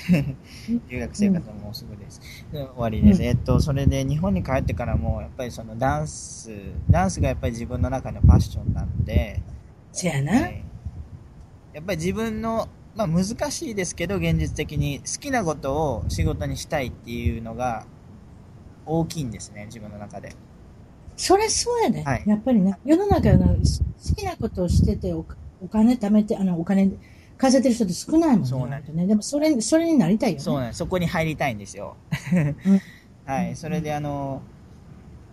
Speaker 2: 留学生活ももうすぐです。で終わりです。
Speaker 1: うん
Speaker 2: えっと、それで日本に帰ってからも、やっぱりそのダンス、ダンスがやっぱり自分の中のパッションなので、
Speaker 1: せやな。
Speaker 2: はいやっぱり自分の、まあ難しいですけど、現実的に好きなことを仕事にしたいっていうのが大きいんですね、自分の中で。
Speaker 1: それそうやね。
Speaker 2: はい
Speaker 1: やっぱりね、世の中のす好きなことをしててお、お金貯めて、あの、お金稼いでる人って少ないもんね。
Speaker 2: そうなん
Speaker 1: 本当ね。でもそれ、それになりたいよね。
Speaker 2: そうなんです。そこに入りたいんですよ。
Speaker 1: うん
Speaker 2: はい。それであの、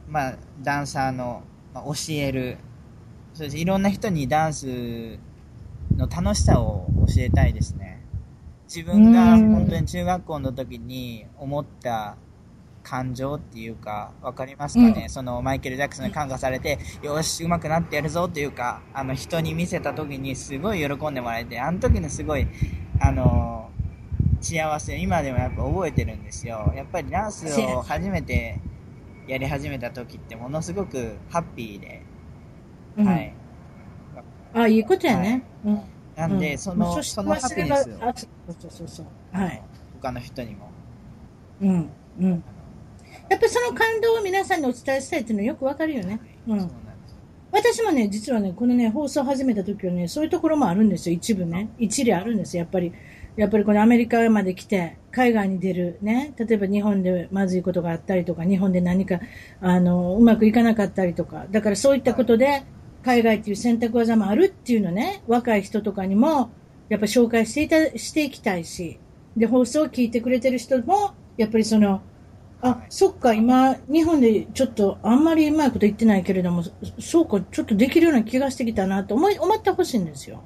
Speaker 2: まあ、ダンサーの、まあ、教える、そしていろんな人にダンスの楽しさを教えたいですね。自分が
Speaker 1: うん
Speaker 2: 本当に中学校の時に思った感情っていうか、わかりますかね、
Speaker 1: うん
Speaker 2: そのマイケル・ジャクソンに感化されて、よし、上手くなってやるぞっていうか、あの人に見せた時にすごい喜んでもらえて、あの時のすごい、あの、幸せを今でもやっぱ覚えてるんですよ。やっぱりダンスを初めてやり始めた時ってものすごくハッピーで、
Speaker 1: うん
Speaker 2: はい。
Speaker 1: あ、いいことやね。うん。
Speaker 2: なんで、
Speaker 1: うん
Speaker 2: その、そのハピネスを、
Speaker 1: あそうそうそうそう。はい。
Speaker 2: 他の人にも、
Speaker 1: うん。うん。やっぱりその感動を皆さんにお伝えしたいっていうのはよくわかるよね。うん。私もね、実はね、このね、放送を始めた時はね、そういうところもあるんですよ、一部ね。一理あるんですよ、やっぱり。やっぱりこのアメリカまで来て、海外に出るね、例えば日本でまずいことがあったりとか、日本で何か、あの、うまくいかなかったりとか、だからそういったことで、海外っていう選択技もあるっていうのね、若い人とかにも、やっぱ紹介していた、していきたいし、で、放送を聞いてくれてる人も、やっぱりその、あ、そっか、今、日本でちょっとあんまりうまいこと言ってないけれども、そそうか、ちょっとできるような気がしてきたなと思い、思ってほしいんですよ。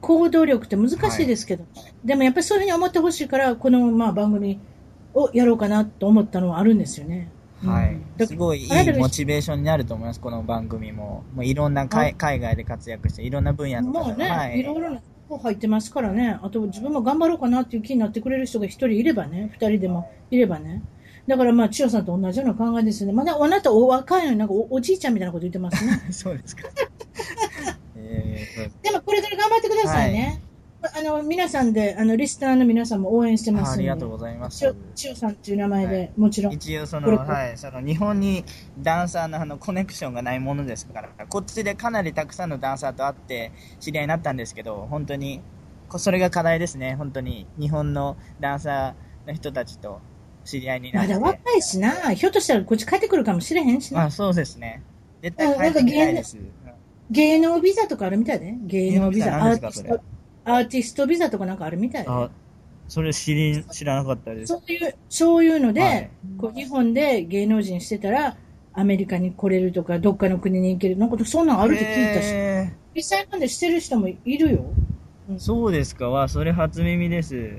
Speaker 1: 行動力って難しいですけど、でもやっぱりそういうふうに思ってほしいから、この、まあ、番組をやろうかなと思ったのはあるんですよね。
Speaker 2: はい
Speaker 1: うん。だ
Speaker 2: すごいいいモチベーションになると思います、この番組も。もういろんな海海外で活躍して、いろんな分野の方
Speaker 1: ね、、
Speaker 2: はい
Speaker 1: い、ろいろ入ってますからね、あと自分も頑張ろうかなっていう気になってくれる人が一人いればね、二人でもいればね。だからまあ、千代さんと同じような考えですよね。まだあなたお若いのになんかおおじいちゃんみたいなこと言ってますね。[laughs]
Speaker 2: そうですか。えーそうです
Speaker 1: でもこれから頑張ってくださいね。あの、皆さんで、あの、リスナーの皆さんも応援してます。
Speaker 2: あありがとうございます
Speaker 1: 千代。さんっていう名前で、
Speaker 2: はい
Speaker 1: もちろん。
Speaker 2: 一応その、はい、その日本にダンサーのあのコネクションがないものですから、こっちでかなりたくさんのダンサーと会って知り合いになったんですけど、本当にそれが課題ですね、本当に。日本のダンサーの人たちと知り合いになって。
Speaker 1: まだ若いしな。ひょっとしたらこっち帰ってくるかもしれへんしな。
Speaker 2: あ、そうですね。絶対帰ってきたいです。
Speaker 1: 芸能ビザとかあるみたいね。芸能ビザ。アーティス
Speaker 2: ト、
Speaker 1: アーティストビザとかなんかあるみたい、ね。
Speaker 2: あ、それ知り、知らなかったです。
Speaker 1: そういう、そういうので、はい、こう日本で芸能人してたら、アメリカに来れるとか、どっかの国に行ける。なんかそんなんあるって聞いたし。実際までしてる人もいるよ。
Speaker 2: うん、そうですかわ、それ初耳です。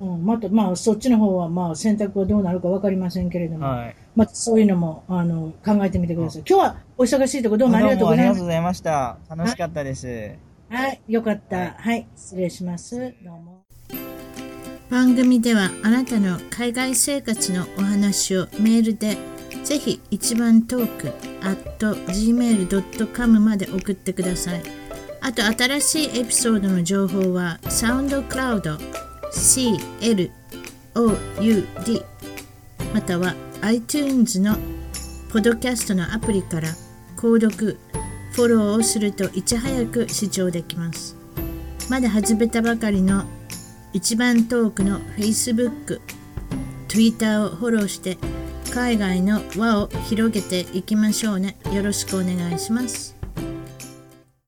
Speaker 1: うん、また、まあ、そっちの方は、まあ、選択はどうなるかわかりませんけれども、
Speaker 2: はい、
Speaker 1: またそういうのも、あの、考えてみてください。今日はお忙しいところどうもありがとうございま
Speaker 2: す。ありがとうございました。楽しかったです。
Speaker 1: はい、よかった。はい、はい、失礼します。どうも。番組ではあなたの海外生活のお話をメールでぜひ一番トーク at gmail.com まで送ってください。あと新しいエピソードの情報はサウンドクラウド CLOUD または iTunes のポッドキャストのアプリから購読、フォローをするといち早く視聴できます。まだ始めたばかりの一番遠くの Facebook、Twitter をフォローして海外の輪を広げていきましょうね。よろしくお願いします。